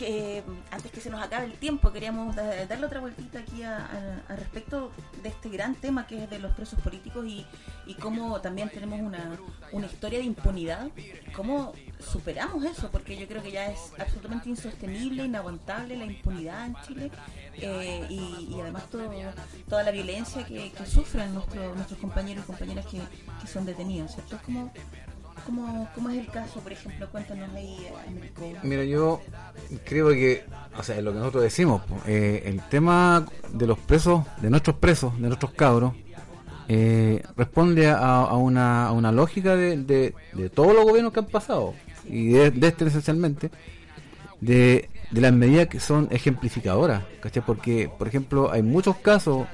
Eh, antes que se nos acabe el tiempo, queríamos da- darle otra vueltita aquí a, a- a respecto de este gran tema que es de los presos políticos y, y cómo también tenemos una, una historia de impunidad. ¿Cómo superamos eso? Porque yo creo que ya es absolutamente insostenible, inaguantable la impunidad en Chile eh, y, y además todo, toda la violencia que, sufren nuestros nuestros compañeros y compañeras que, que son detenidos, ¿cierto? Es como... ¿Cómo, ¿Cómo es el caso, por ejemplo? Cuéntanos ahí. Mira, yo creo que, o sea, es lo que nosotros decimos, eh, el tema de los presos, de nuestros presos, de nuestros cabros, eh, responde a, una, a una lógica de, de, de todos los gobiernos que han pasado, y de, este esencialmente, de, las medidas que son ejemplificadoras, ¿cachai? Porque, por ejemplo, hay muchos casos,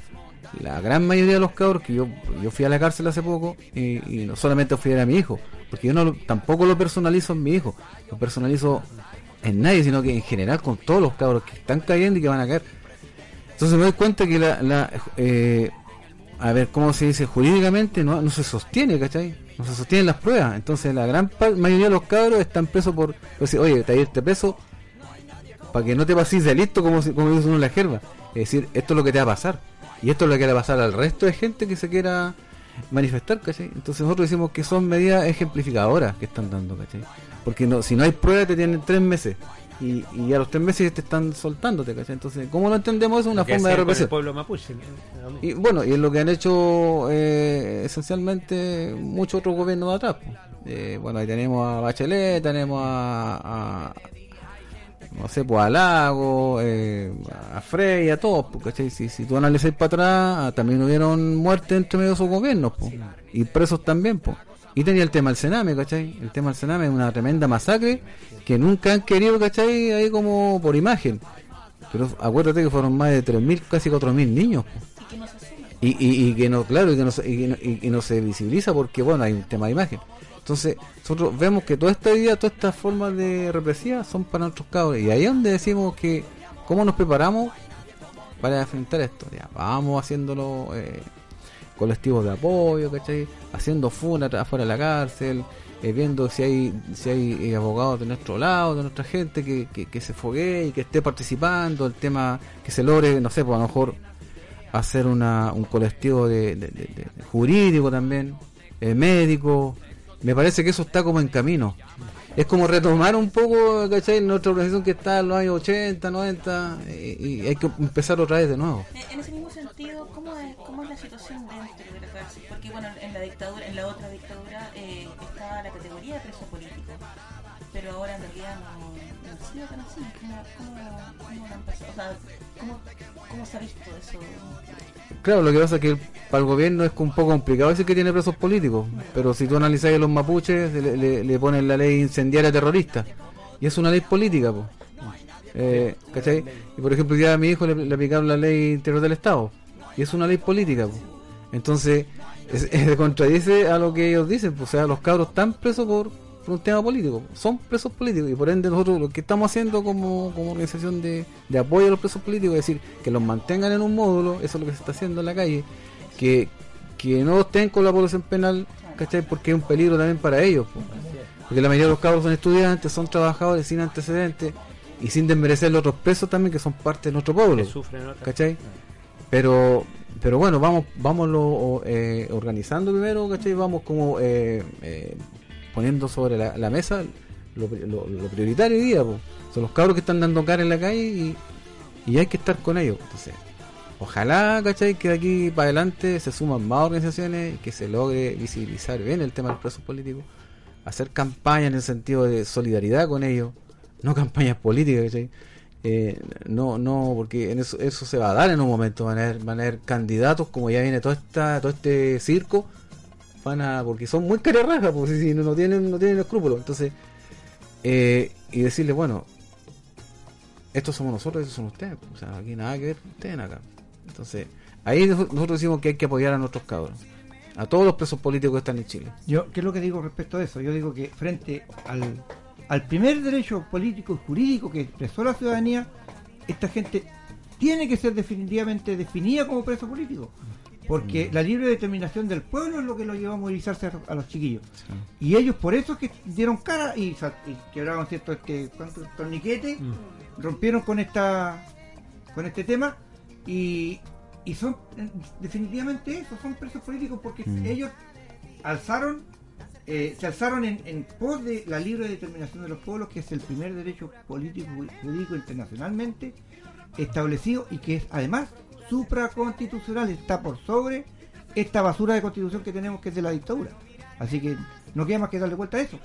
la gran mayoría de los cabros que yo, yo fui a la cárcel hace poco, y, no solamente fui a a mi hijo, porque yo no tampoco lo personalizo en mi hijo, lo personalizo en nadie, sino que en general con todos los cabros que están cayendo y que van a caer. Entonces me doy cuenta que la, la, eh, a ver, ¿cómo se dice? Jurídicamente no, no se sostiene, ¿cachai? No se sostienen las pruebas. Entonces la gran mayoría de los cabros están presos por, decir, oye, te irte preso para que no te pases de listo como, como dice uno en la jerga. Es decir, esto es lo que te va a pasar. Y esto es lo que le va a pasar al resto de gente que se quiera manifestar, ¿cachai? Entonces nosotros decimos que son medidas ejemplificadoras que están dando, ¿cachai? Porque no, si no hay prueba te tienen tres meses. Y, y a los tres meses te están soltándote, ¿cachai? Entonces, ¿cómo no entendemos eso? Una Lo forma de hacían con el represión. pueblo mapuche. ¿no? Y bueno, y es lo que han hecho eh, esencialmente muchos otros gobiernos de atrás. Eh, bueno, ahí tenemos a Bachelet, tenemos a, a- no sé, pues a Lago, eh, a Frey, a todos, po, ¿cachai? Si, si tú analizas para atrás, ah, también hubieron muertes entre medio de esos gobiernos, po. y presos también. Po. Y tenía el tema del Sename, ¿cachai? El tema del Sename es una tremenda masacre que nunca han querido, ¿cachai? Ahí como por imagen. Pero acuérdate que fueron más de 3.000, casi 4.000 niños. po. Y, y, y que no, claro, y que no, se- y que no, y- y no se visibiliza porque, bueno, hay un tema de imagen. Entonces, nosotros vemos que toda esta idea, todas estas formas de represivas son para nuestros cabros. Y ahí es donde decimos que, ¿cómo nos preparamos para enfrentar esto? Ya, vamos haciéndolo eh, colectivos de apoyo, ¿cachai? Haciendo funas afuera de la cárcel, eh, viendo si hay si hay eh, abogados de nuestro lado, de nuestra gente que, que, se foguee y que esté participando, el tema que se logre, no sé, pues a lo mejor hacer una, un colectivo de- jurídico también, eh, médico. Me parece que eso está como en camino. Es como retomar un poco, ¿cachai? Nuestra organización que está en los años 80, 90, y, y hay que empezar otra vez de nuevo. Eh, En ese mismo sentido, ¿cómo es, ¿cómo es la situación dentro de la cárcel? Porque bueno, en la dictadura, en la otra dictadura eh, estaba la categoría de preso político, pero ahora en realidad no, no ha sido tan así. ¿Cómo, cómo, cómo lo han pasado? O sea, ¿cómo, ¿cómo se ha visto eso? Claro, lo que pasa es que para el gobierno es un poco complicado decir que tiene presos políticos, pero si tú analizas a los mapuches, le, ponen la ley incendiaria terrorista, y es una ley política, po. Eh, ¿cachai? Y por ejemplo, ya a mi hijo le, le aplicaron la ley interior del Estado, y es una ley política, po. Entonces, es, es- contradice a lo que ellos dicen, pues, o sea, los cabros están presos por, por un tema político, son presos políticos, y por ende nosotros lo que estamos haciendo como, como organización de, de apoyo a los presos políticos es decir, que los mantengan en un módulo, eso es lo que se está haciendo en la calle, que, que no estén con la población penal, ¿cachai? Porque es un peligro también para ellos, po. porque la mayoría de los cabros son estudiantes, son trabajadores sin antecedentes, y sin desmerecer los otros presos también que son parte de nuestro pueblo. Pero pero bueno, vamos vámonos eh, organizando primero, ¿cachai? Vamos como eh, eh, poniendo sobre la, mesa lo, prioritario hoy día, po. son los cabros que están dando cara en la calle y, y hay que estar con ellos. Entonces, ojalá, ¿cachai? Que de aquí para adelante se suman más organizaciones y que se logre visibilizar bien el tema de los presos políticos, hacer campañas en el sentido de solidaridad con ellos, no campañas políticas, ¿cachai? Eh, no, no, porque en eso, eso se va a dar en un momento, van a haber, a haber candidatos, como ya viene todo, esta, todo este circo, van a, porque son muy carerrajas, pues si, no, no tienen, no tienen escrúpulos, entonces, eh, y decirles, bueno, estos somos nosotros, estos son ustedes, o sea, aquí nada que ver, ustedes acá. Entonces, ahí nos- nosotros decimos que hay que apoyar a nuestros cabros, a todos los presos políticos que están en Chile. Yo, ¿qué es lo que digo respecto a eso? Yo digo que frente al, al primer derecho político y jurídico que expresó la ciudadanía, esta gente tiene que ser definitivamente definida como preso político. Porque la libre determinación del pueblo es lo que lo llevó a movilizarse a, los chiquillos. Y ellos por eso es que dieron cara y, y quebraron cierto este, ¿cuánto? torniquete rompieron con esta con este tema y, y son eh, definitivamente eso, son presos políticos porque Mm. ellos alzaron, eh, se alzaron en, en pos de la libre determinación de los pueblos, que es el primer derecho político y jurídico internacionalmente establecido y que es además supraconstitucional, está por sobre esta basura de constitución que tenemos que es de la dictadura. Así que no queda más que darle vuelta a eso.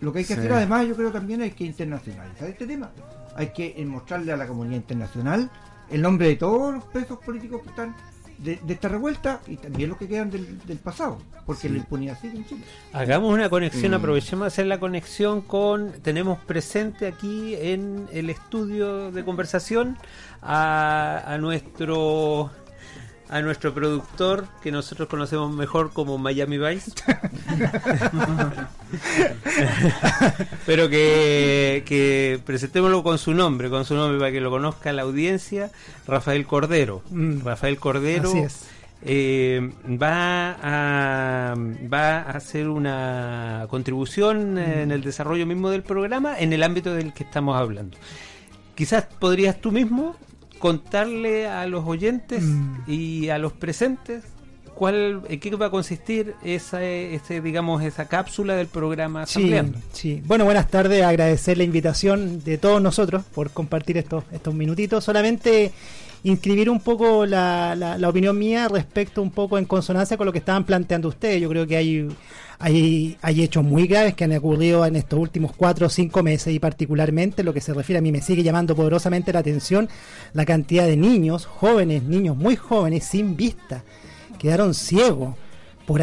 Lo que hay que Sí. hacer además yo creo también es que internacionalizar este tema. Hay que mostrarle a la comunidad internacional el nombre de todos los presos políticos que están de, de esta revuelta y también los que quedan del, del pasado, porque la impunidad sigue en Chile. Hagamos una conexión, Mm. aprovechemos de hacer la conexión con. Tenemos presente aquí en el estudio de conversación a, a nuestro a nuestro productor que nosotros conocemos mejor como Miami Vice. Pero que, que presentémoslo con su nombre, con su nombre para que lo conozca la audiencia, Rafael Cordero. Mm. Rafael Cordero Así es. eh, va a va a hacer una contribución en el desarrollo mismo del programa en el ámbito del que estamos hablando. Quizás podrías tú mismo contarle a los oyentes Mm. y a los presentes cuál en qué va a consistir esa ese, digamos esa cápsula del programa Sí, sí. Bueno, buenas tardes. Agradecer la invitación de todos nosotros por compartir estos, estos minutitos. Solamente inscribir un poco la, la- la opinión mía respecto un poco en consonancia con lo que estaban planteando ustedes. Yo creo que hay, hay, hay hechos muy graves que han ocurrido en estos últimos cuatro o cinco meses y particularmente lo que se refiere a mí me sigue llamando poderosamente la atención la cantidad de niños, jóvenes, niños muy jóvenes, sin vista, quedaron ciegos por,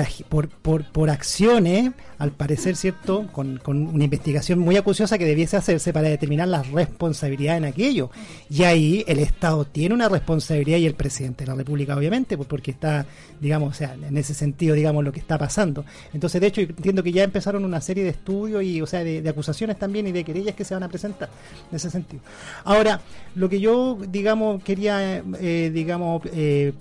por, por, acciones, al parecer, ¿cierto?, con, con una investigación muy acuciosa que debiese hacerse para determinar las responsabilidades en aquello. Y ahí el Estado tiene una responsabilidad y el presidente de la República, obviamente, porque está, digamos, o sea, en ese sentido, digamos, lo que está pasando. Entonces, de hecho, entiendo que ya empezaron una serie de estudios y, o sea, de, de acusaciones también y de querellas que se van a presentar en ese sentido. Ahora, lo que yo, digamos, quería, eh, digamos, eh,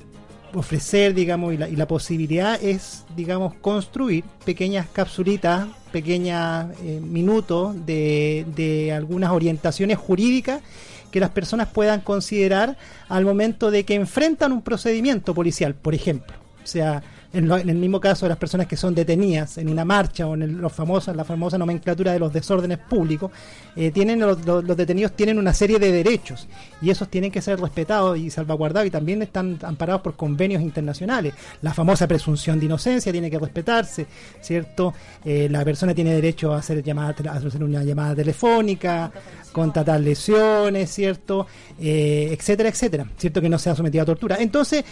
ofrecer, digamos, y la, y la posibilidad es, digamos, construir pequeñas capsulitas, pequeños minutos de, de algunas orientaciones jurídicas que las personas puedan considerar al momento de que enfrentan un procedimiento policial, por ejemplo. O sea, en, lo- en el mismo caso de las personas que son detenidas en una marcha o en los famosos, la famosa nomenclatura de los desórdenes públicos, eh, tienen los, detenidos tienen una serie de derechos y esos tienen que ser respetados y salvaguardados y también están amparados por convenios internacionales. La famosa presunción de inocencia tiene que respetarse, ¿cierto? Eh, la persona tiene derecho a hacer, llamada, a hacer una llamada telefónica, contratar lesiones, ¿cierto? Eh, etcétera, etcétera, ¿cierto? Que no sea sometido a tortura. Entonces,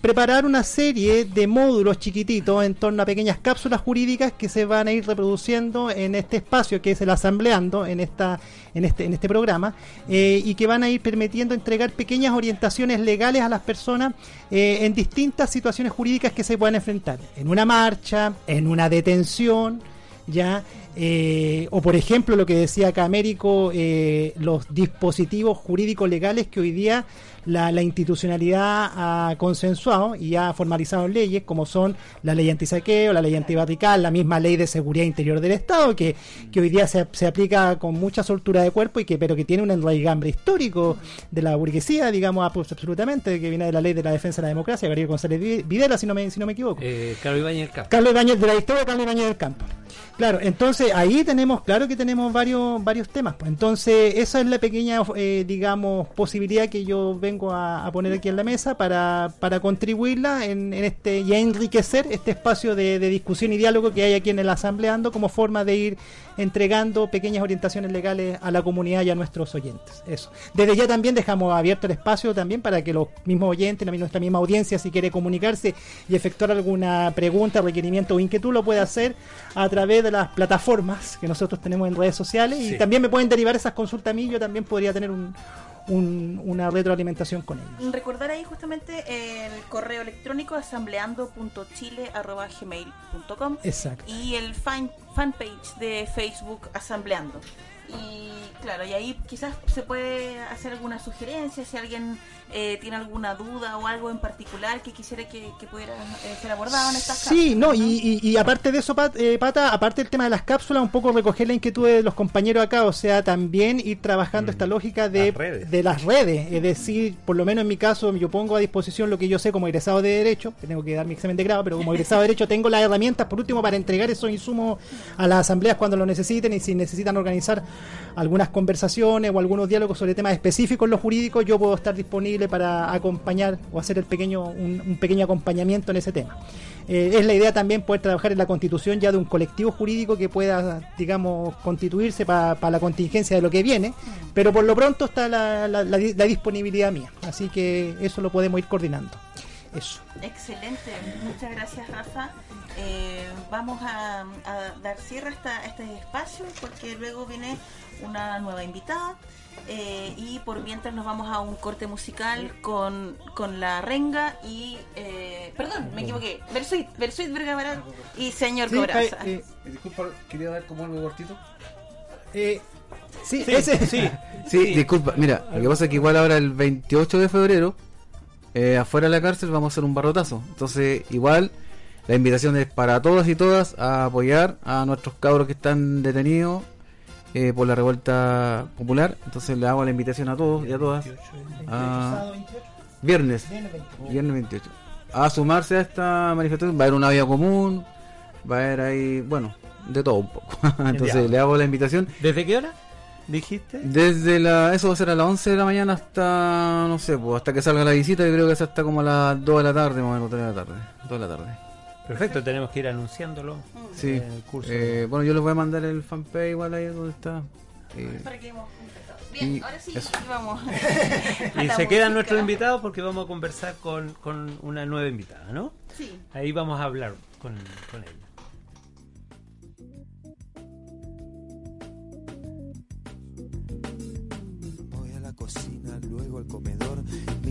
preparar una serie de módulos chiquititos en torno a pequeñas cápsulas jurídicas que se van a ir reproduciendo en este espacio que es el asambleando, en esta en este en este programa eh, y que van a ir permitiendo entregar pequeñas orientaciones legales a las personas eh, en distintas situaciones jurídicas que se puedan enfrentar. En una marcha en una detención ya eh, o por ejemplo lo que decía acá Américo eh, los dispositivos jurídicos legales que hoy día la, la institucionalidad ha consensuado y ha formalizado leyes como son la ley antisaqueo, la ley antibarrical, la misma ley de seguridad interior del Estado que, que hoy día se, se aplica con mucha soltura de cuerpo y que pero que tiene un enraigambre histórico de la burguesía, digamos absolutamente, que viene de la ley de la defensa de la democracia, Gabriel González Vi- Videla, si no me, si no me equivoco. Eh, Carlos Ibáñez del Campo. Carlos Ibáñez de la historia de Carlos Ibáñez del Campo. Claro, entonces ahí tenemos, claro que tenemos varios varios temas. Entonces esa es la pequeña, eh, digamos, posibilidad que yo vengo a, poner aquí en la mesa para, para contribuirla en, en este y a enriquecer este espacio de discusión y diálogo que hay aquí en el Asambleando como forma de ir entregando pequeñas orientaciones legales a la comunidad y a nuestros oyentes. Eso. Desde ya también dejamos abierto el espacio también para que los mismos oyentes, nuestra misma audiencia, si quiere comunicarse y efectuar alguna pregunta, requerimiento o inquietud, lo puede hacer a través de las plataformas que nosotros tenemos en redes sociales y también me pueden derivar esas consultas a mí, yo también podría tener un, un- una retroalimentación con ellos. Recordar ahí justamente el correo electrónico asambleando.chile.gmail.com Exacto. y el fan, fanpage de Facebook Asambleando. Y claro, y ahí quizás se puede hacer alguna sugerencia, si alguien eh, tiene alguna duda o algo en particular que quisiera que, que pudiera eh, ser abordado en estas Sí, cápsulas, no, y, y- y aparte de eso, Pat- eh, Pata, aparte del tema de las cápsulas, un poco recoger la inquietud de los compañeros acá, o sea, también ir trabajando esta lógica de Mm. Las redes. de las redes, es decir, por lo menos en mi caso, yo pongo a disposición lo que yo sé como egresado de Derecho, que tengo que dar mi examen de grado, pero como egresado de Derecho tengo las herramientas, por último, para entregar esos insumos a las asambleas cuando lo necesiten y si necesitan organizar algunas conversaciones o algunos diálogos sobre temas específicos en lo jurídico, yo puedo estar disponible para acompañar o hacer el pequeño un, pequeño acompañamiento en ese tema. Eh, es la idea también poder trabajar en la constitución ya de un colectivo jurídico que pueda, digamos, constituirse para la contingencia de lo que viene, pero por lo pronto está la, la- la la disponibilidad mía, así que eso lo podemos ir coordinando. Eso. Excelente, muchas gracias Rafa. Eh, vamos a, a dar cierre a, esta- a este espacio porque luego viene una nueva invitada eh, y por mientras nos vamos a un corte musical con, con la renga y... eh, perdón, me equivoqué. Versuit, Versuit Vergara y Señor Sí, Cobraza. eh, Disculpa, quería dar como algo cortito. Eh, sí, Sí, ese, sí. Sí, disculpa, mira, lo que pasa es que igual ahora el 28 de febrero, eh, afuera de la cárcel vamos a hacer un barrotazo. Entonces, igual, la invitación es para todas y todas a apoyar a nuestros cabros que están detenidos eh, por la revuelta popular. Entonces, le hago la invitación a todos y a todas. a- viernes, viernes 28. A sumarse a esta manifestación. Va a haber una vía común, va a haber ahí, bueno, de todo un poco. Entonces, le hago la invitación. ¿Desde qué hora? ¿Dijiste? Desde la, eso va a ser a las 11 de la mañana hasta, no sé, pues hasta que salga la visita, yo creo que es hasta como a las 2 de la tarde, más o menos 3 de la tarde. 2 de la tarde. Perfecto, tenemos que ir anunciándolo Sí. en el curso. Eh, bueno, yo les voy a mandar el fanpage igual ahí donde está. Eh, Para que hemos completado. Bien, y ahora sí, eso. vamos. y se quedan nuestros invitados porque vamos a conversar con, con una nueva invitada, ¿no? Sí. Ahí vamos a hablar con, con ella. Voy a la cocina, luego al comedor,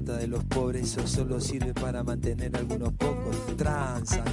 Plata de los pobres, eso solo sirve para mantener algunos pocos. Transan,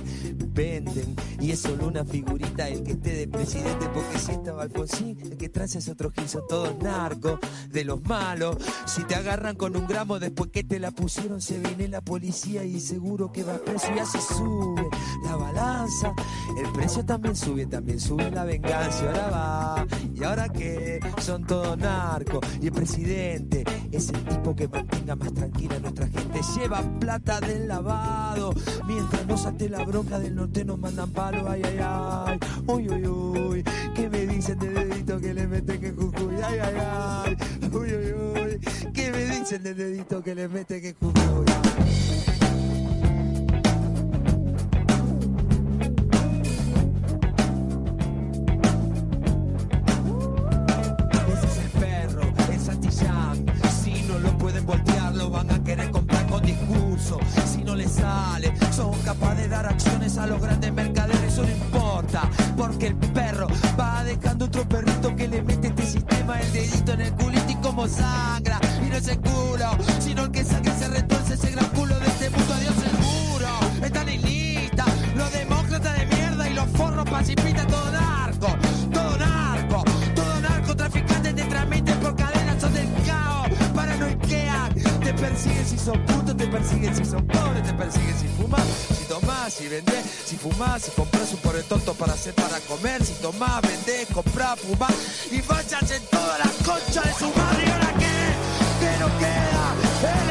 venden, y es solo una figurita el que esté de presidente, porque si estaba Alfonsín, el que transa es otro gil, son todos narcos, de los malos. Si te agarran con un gramo después que te la pusieron, se viene la policía y seguro que vas preso y así sube la balanza. El precio también sube, también sube la venganza. Ahora va, y ahora que son todos narcos. Y el presidente es el tipo que mantenga más tranquila a nuestra gente. Lleva plata del lavado. Mientras nos ate la bronca del norte nos mandan palo. Ay, ay, ay. Uy, uy, uy. ¿Qué me dicen de dedito que le meten que Jujuy? Ay, ay, ay. Uy, uy, uy. ¿Qué me dicen de dedito que le meten que Jujuy? Santillán. Si no lo pueden voltear, lo van a querer comprar con discurso. Si no les sale, son capaces de dar acciones a los grandes mercaderes. Eso no importa, porque el perro va dejando otro perrito que le mete este sistema el dedito en el culito y como sangra. Y no es el culo, sino el que saque se retuerce ese gran culo de este mundo. Adiós el muro, están en lista. Los demócratas de mierda y los forros pacifistas, persiguen si son putos, te persiguen si son pobres, te persiguen si fumas, si tomás, si vendés, si fumás, si compras un pobre tonto para hacer para comer, si tomás, vendés, comprás, fumás y vayas en toda la concha de su y ahora qué, que no queda, elección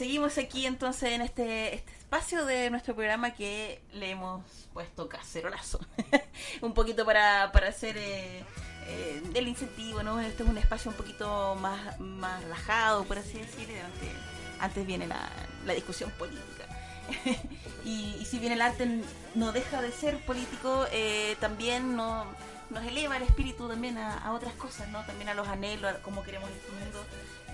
Seguimos aquí entonces en este, este espacio de nuestro programa que le hemos puesto cacerolazo. un poquito para, para hacer eh, eh, el incentivo, ¿no? Este es un espacio un poquito más, más relajado, por así decirlo. Antes, antes viene la, la discusión política. y, y si bien el arte no deja de ser político, eh, también no, nos eleva el espíritu también a, otras cosas, ¿no? También a los anhelos, a cómo queremos este mundo,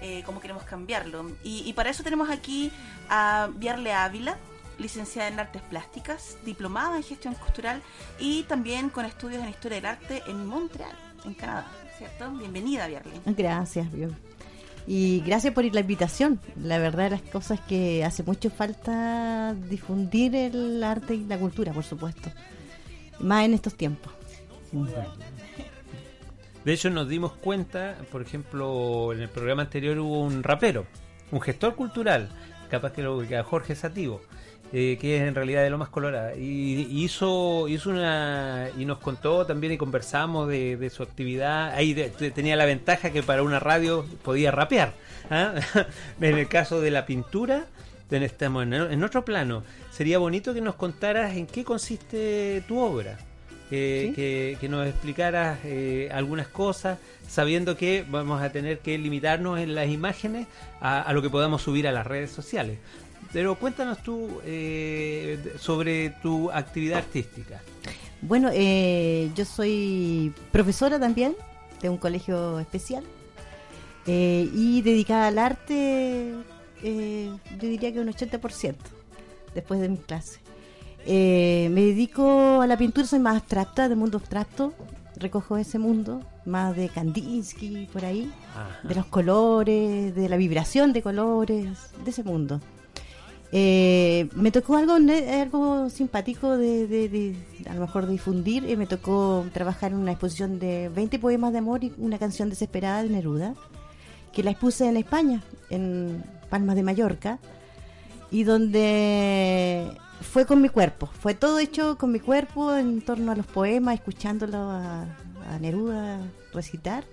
eh, cómo queremos cambiarlo. Y, y para eso tenemos aquí a Viarle Ávila, licenciada en Artes Plásticas, diplomada en Gestión Cultural y también con estudios en Historia del Arte en Montreal, en Canadá, ¿cierto? Bienvenida, Viarle. Gracias. Y gracias por la invitación. La verdad, las cosas que hace mucho falta difundir el arte y la cultura, por supuesto. Más en estos tiempos. De hecho, nos dimos cuenta, por ejemplo, en el programa anterior hubo un rapero, un gestor cultural, capaz que lo que Jorge Sativo, eh, que es en realidad de lo más colorado, y hizo, hizo una y nos contó también y conversamos de, su actividad. Ahí de- tenía la ventaja que para una radio podía rapear. ¿ah? en el caso de la pintura, estamos en otro plano. Sería bonito que nos contaras en qué consiste tu obra. Que, que- que nos explicaras eh, algunas cosas, sabiendo que vamos a tener que limitarnos en las imágenes a, a lo que podamos subir a las redes sociales. Pero cuéntanos tú eh, sobre tu actividad artística. Bueno, eh, yo soy profesora también de un colegio especial eh, y dedicada al arte, eh, yo diría que un 80% después de mis clases. Eh, me dedico a la pintura, soy más abstracta, del mundo abstracto, recojo ese mundo, más de Kandinsky, por ahí, Ajá. de los colores, de la vibración de colores, de ese mundo. Eh, me tocó algo algo simpático de, de- de, a lo mejor difundir. eh, me tocó trabajar en una exposición de 20 poemas de amor y una canción desesperada de Neruda, que la expuse en España, en Palmas de Mallorca, y donde fue con mi cuerpo. Fue todo hecho con mi cuerpo en torno a los poemas, escuchándolo a, a Neruda recitar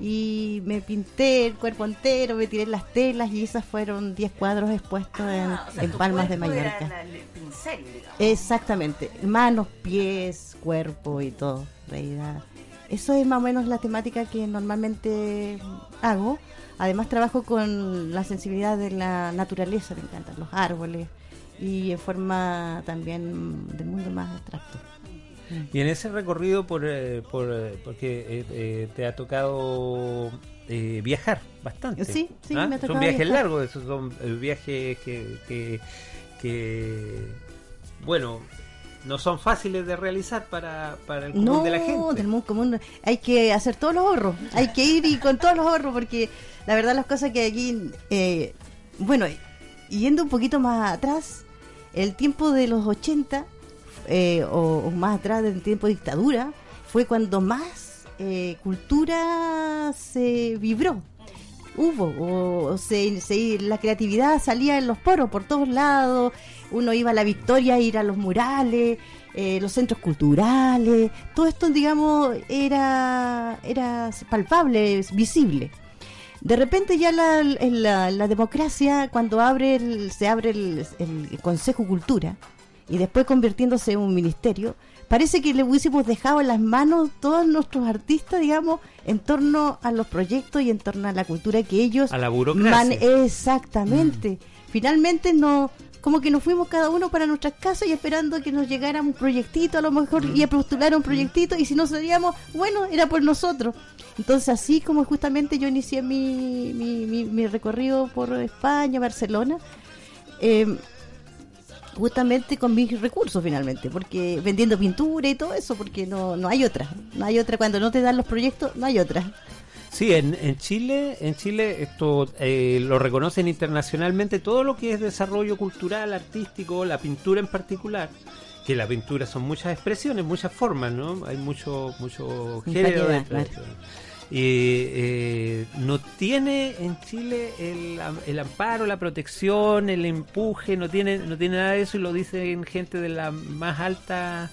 y me pinté el cuerpo entero, me tiré las telas y esas fueron 10 cuadros expuestos en, Ah, o sea, en tu Palmas de era Mallorca. la- el pincel, digamos. Exactamente, manos, pies, cuerpo y todo, realidad. Eso es más o menos la temática que normalmente hago. Además trabajo con la sensibilidad de la naturaleza, me encantan los árboles y en forma también del mundo más abstracto. Y en ese recorrido, por, eh, por eh, porque eh, eh, te ha tocado eh, viajar bastante. Sí, sí, ¿Ah? me ha Son tocado viajes viajar. largos, esos son eh, viajes que, que, que, bueno, no son fáciles de realizar para, para el común No, de la gente. del mundo común. Hay que hacer todos los ahorros. Hay que ir y con todos los ahorros porque la verdad las cosas que aquí, eh, bueno, yendo un poquito más atrás, el tiempo de los 80 eh, o, más atrás del tiempo de dictadura fue cuando más eh, cultura se vibró. Hubo, o, se- la creatividad salía en los poros por todos lados. Uno iba a la Victoria a ir a los murales, eh, los centros culturales. Todo esto, digamos, era, era palpable, visible. De repente ya la, la, la democracia, cuando abre el- se abre el, el Consejo Cultura y después convirtiéndose en un ministerio, parece que le hubiésemos dejado en las manos todos nuestros artistas, digamos, en torno a los proyectos y en torno a la cultura que ellos A la burocracia. exactamente. Finalmente no como que nos fuimos cada uno para nuestras casas y esperando que nos llegara un proyectito a lo mejor y a postular un proyectito y si no salíamos, bueno, era por nosotros. Entonces así como justamente yo inicié mi, mi, mi- mi recorrido por España, Barcelona, eh, justamente con mis recursos finalmente, porque vendiendo pintura y todo eso, porque no, no hay otra, no hay otra, cuando no te dan los proyectos, no hay otra. Sí, en, en Chile, en Chile esto eh, lo reconocen internacionalmente todo lo que es desarrollo cultural, artístico, la pintura en particular, que la pintura son muchas expresiones, muchas formas, ¿no? Hay mucho mucho género dentro de claro. Y, eh, no tiene en Chile el, el amparo, la protección, el empuje, no tiene no tiene nada de eso y lo dicen gente de la más alta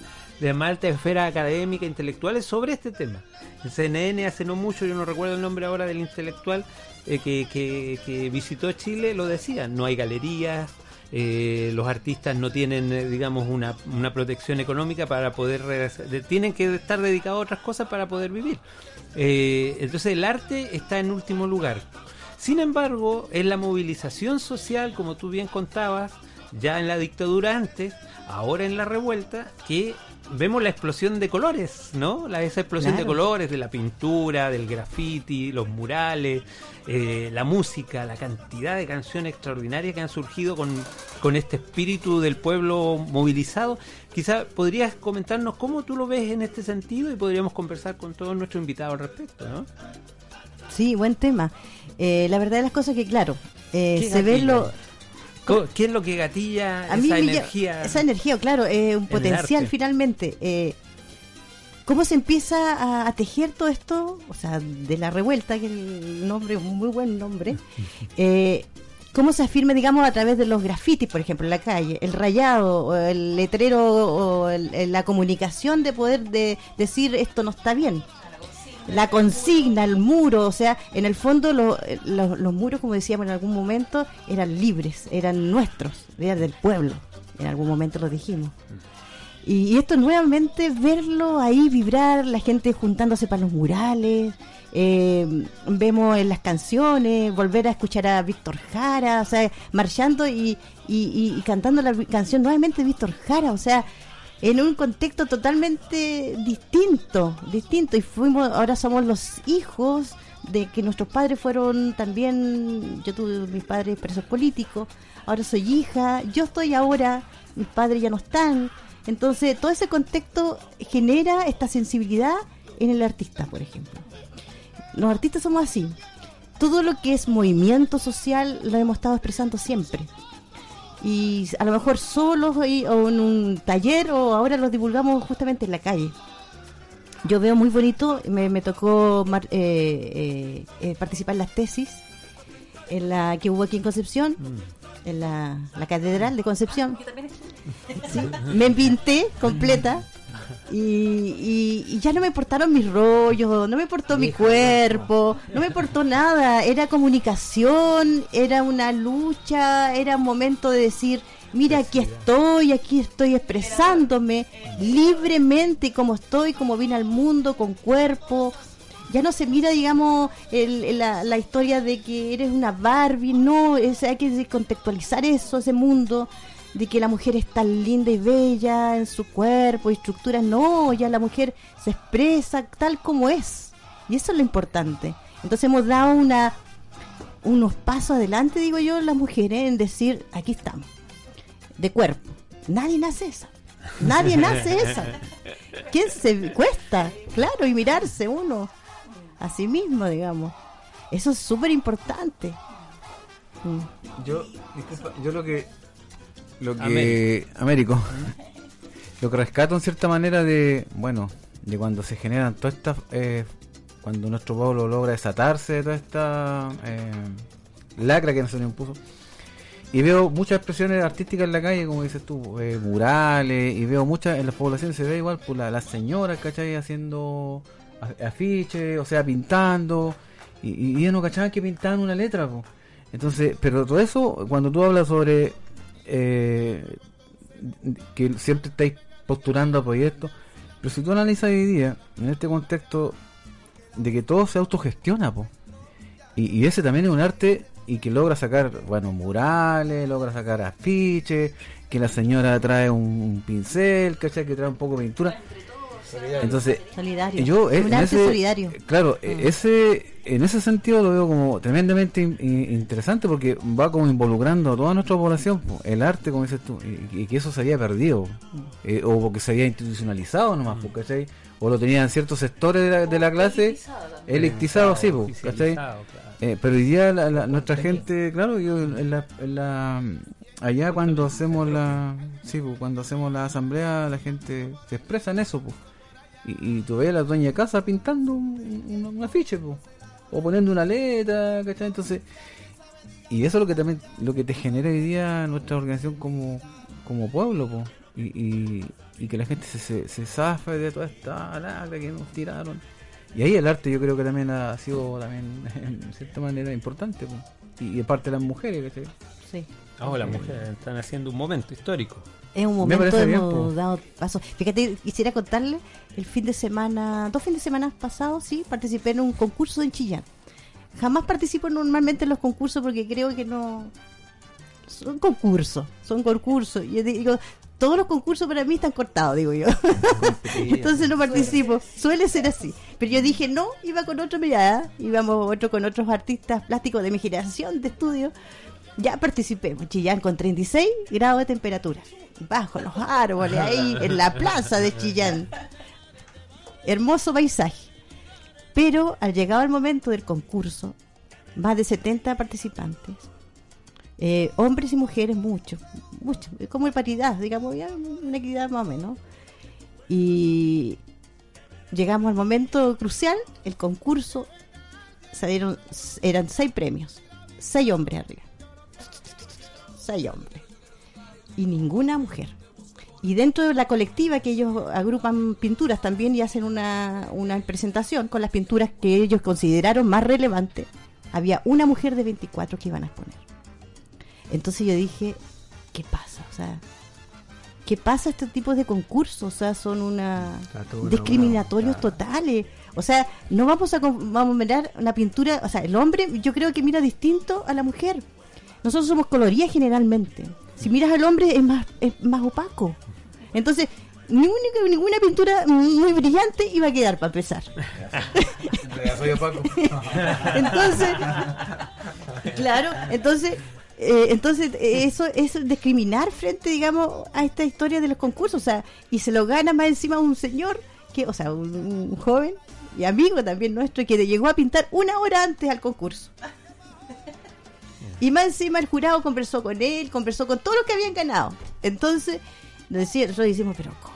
más alta esfera académica, intelectuales sobre este tema. En CNN hace no mucho, yo no recuerdo el nombre ahora del intelectual eh, que, que- visitó Chile, lo decía, no hay galerías, eh, los artistas no tienen, eh, digamos, una, una protección económica para poder... de- tienen que estar dedicados a otras cosas para poder vivir. Entonces el arte está en último lugar. Sin embargo, en la movilización social, como tú bien contabas, ya en la dictadura antes, ahora en la revuelta, que vemos la explosión de colores, ¿no? La, esa explosión de colores, de la pintura, del graffiti, los murales, eh, la música, la cantidad de canciones extraordinarias que han surgido con, con este espíritu del pueblo movilizado. Quizá podrías comentarnos cómo tú lo ves en este sentido y podríamos conversar con todos nuestros invitados al respecto, ¿no? Sí, buen tema. Eh, la verdad de las cosas que, claro, eh, ¿Qué se ve lo... ¿Qué es lo que gatilla A esa energía? Esa energía, claro, eh, un potencial finalmente. Eh, ¿Cómo se empieza a, a tejer todo esto? O sea, de la revuelta, que el nombre, un muy buen nombre. Eh, ¿Cómo se afirma, digamos, a través de los grafitis, por ejemplo, en la calle? El rayado, o el letrero, o el- la comunicación de poder de decir esto no está bien. La consigna, el muro, o sea, en el fondo lo- lo- los muros, como decíamos en algún momento, eran libres, eran nuestros, eran del pueblo. En algún momento lo dijimos. Y, esto nuevamente, verlo ahí vibrar, la gente juntándose para los murales, eh, vemos en las canciones, volver a escuchar a Víctor Jara, o sea, marchando y, y- y- cantando la canción nuevamente de Víctor Jara, o sea, en un contexto totalmente distinto, distinto, y fuimos, ahora somos los hijos de que nuestros padres fueron también, yo tuve mis padres presos políticos, ahora soy hija, yo estoy ahora, mis padres ya no están, entonces todo ese contexto genera esta sensibilidad en el artista, por ejemplo. Los artistas somos así, todo lo que es movimiento social lo hemos estado expresando siempre y a lo mejor solos ahí, o en un taller o ahora los divulgamos justamente en la calle. Yo veo muy bonito, me, me tocó mar- eh, eh, eh, participar en las tesis en la que hubo aquí en Concepción, en la, la catedral de Concepción. Sí, me pinté completa y, y- y ya no me importaron mis rollos, no me importó mi cuerpo, no me importó nada. Era comunicación, era una lucha, era un momento de decir, mira, aquí estoy, aquí estoy expresándome libremente como estoy, como vine al mundo, con cuerpo. Ya no se mira, digamos, el- el- la, la historia de que eres una Barbie, no, es, hay que contextualizar eso, ese mundo de que la mujer es tan linda y bella en su cuerpo y estructura, no, ya la mujer se expresa tal como es. Y eso es lo importante. Entonces hemos dado una unos pasos adelante, digo yo, las mujeres en decir, aquí estamos, de cuerpo. Nadie nace esa. Nadie nace esa. ¿Quién se cuesta? Claro, y mirarse uno a sí mismo, digamos. Eso es súper importante. Mm. Yo, disculpa, yo lo que. Lo que. Américo. Lo que rescato en cierta manera de. Bueno, de cuando se generan todas estas. eh, cuando nuestro pueblo logra desatarse de toda esta. eh, lacra que nos impuso. Y veo muchas expresiones artísticas en la calle, como dices tú, eh, murales, y veo muchas, en las poblaciones se ve igual, por la, las señoras, ¿cachai? Haciendo afiches, o sea, pintando, y, y ellos no cachaban que pintaban una letra. Entonces, pero todo eso, cuando tú hablas sobre eh, que siempre estáis postulando a proyectos, Pero si tú analizas hoy día, en este contexto de que todo se autogestiona, po. Y, ese también es un arte y que logra sacar, bueno, murales, logra sacar afiches, que la señora trae un, un pincel, ¿cachai? Que trae un poco de pintura. Entonces, Solidario. yo eh, Un en arte ese- solidario. Claro, Mm. eh, ese en ese sentido lo veo como tremendamente in- in- interesante porque va como involucrando a toda nuestra población, po, el arte, como dices tú, y, y que eso se había perdido, eh, o porque se había institucionalizado nomás, po, ¿cachai? O lo tenían ciertos sectores de la, de la clase elitizado, sí, po, ¿cachai? Oficializado, claro. Eh, pero hoy día la- la- nuestra gente, claro, yo en la, en la- allá cuando hacemos la, sí, pues, cuando hacemos la asamblea, la gente se expresa en eso, pues. Y, y tú ves a la dueña de casa pintando un, un- un afiche, pues. O poniendo una letra, ¿cachai? Entonces, y eso es lo que también, lo que te genera hoy día nuestra organización como, como pueblo, pues. Y, y, y que la gente se, se, se zafe de toda esta lacra que nos tiraron. Y ahí el arte yo creo que también ha sido también en cierta manera importante po. y, y de parte de las mujeres ¿cachai? Sí. Ah, las mujeres están haciendo un momento histórico. Es un Me momento, parece bien, hemos po. dado paso. Fíjate, quisiera contarle, el fin de semana, dos fines de semana pasados, sí, participé en un concurso en Chillán. Jamás participo normalmente en los concursos porque creo que no... Son concursos, son concursos. Yo digo, todos los concursos para mí están cortados, digo yo. Entonces no participo. Suele ser así. Pero yo dije no, iba con otra mirada. Íbamos otro con otros artistas plásticos de mi generación de estudio. Ya participé en Chillán con 36 grados de temperatura. Bajo los árboles, ahí en la plaza de Chillán. Hermoso paisaje. Pero al llegar al momento del concurso, más de 70 participantes, eh, hombres y mujeres, muchos, mucho, como paridad, digamos, ya una equidad más o menos. Y llegamos al momento crucial, el concurso, se dieron, eran seis premios, seis hombres arriba, seis hombres, y ninguna mujer. Y dentro de la colectiva que ellos agrupan pinturas también y hacen una, una presentación con las pinturas que ellos consideraron más relevantes, había una mujer de 24 que iban a exponer. Entonces yo dije, ¿qué pasa? O sea, ¿qué pasa este tipo de concursos? O sea, son una discriminatorios totales. O sea, no vamos a, vamos a mirar una pintura, o sea, el hombre yo creo que mira distinto a la mujer. Nosotros somos colorías generalmente. Si miras al hombre es más, es más opaco. Entonces, ninguna, ninguna pintura muy brillante iba a quedar para empezar. entonces, claro, entonces, eh, entonces eso es discriminar frente, digamos, a esta historia de los concursos, o sea, y se lo gana más encima un señor que, o sea, un, un joven y amigo también nuestro que llegó a pintar una hora antes al concurso. Y más encima el jurado conversó con él, conversó con todos los que habían ganado. Entonces, nosotros decimos, pero ¿cómo?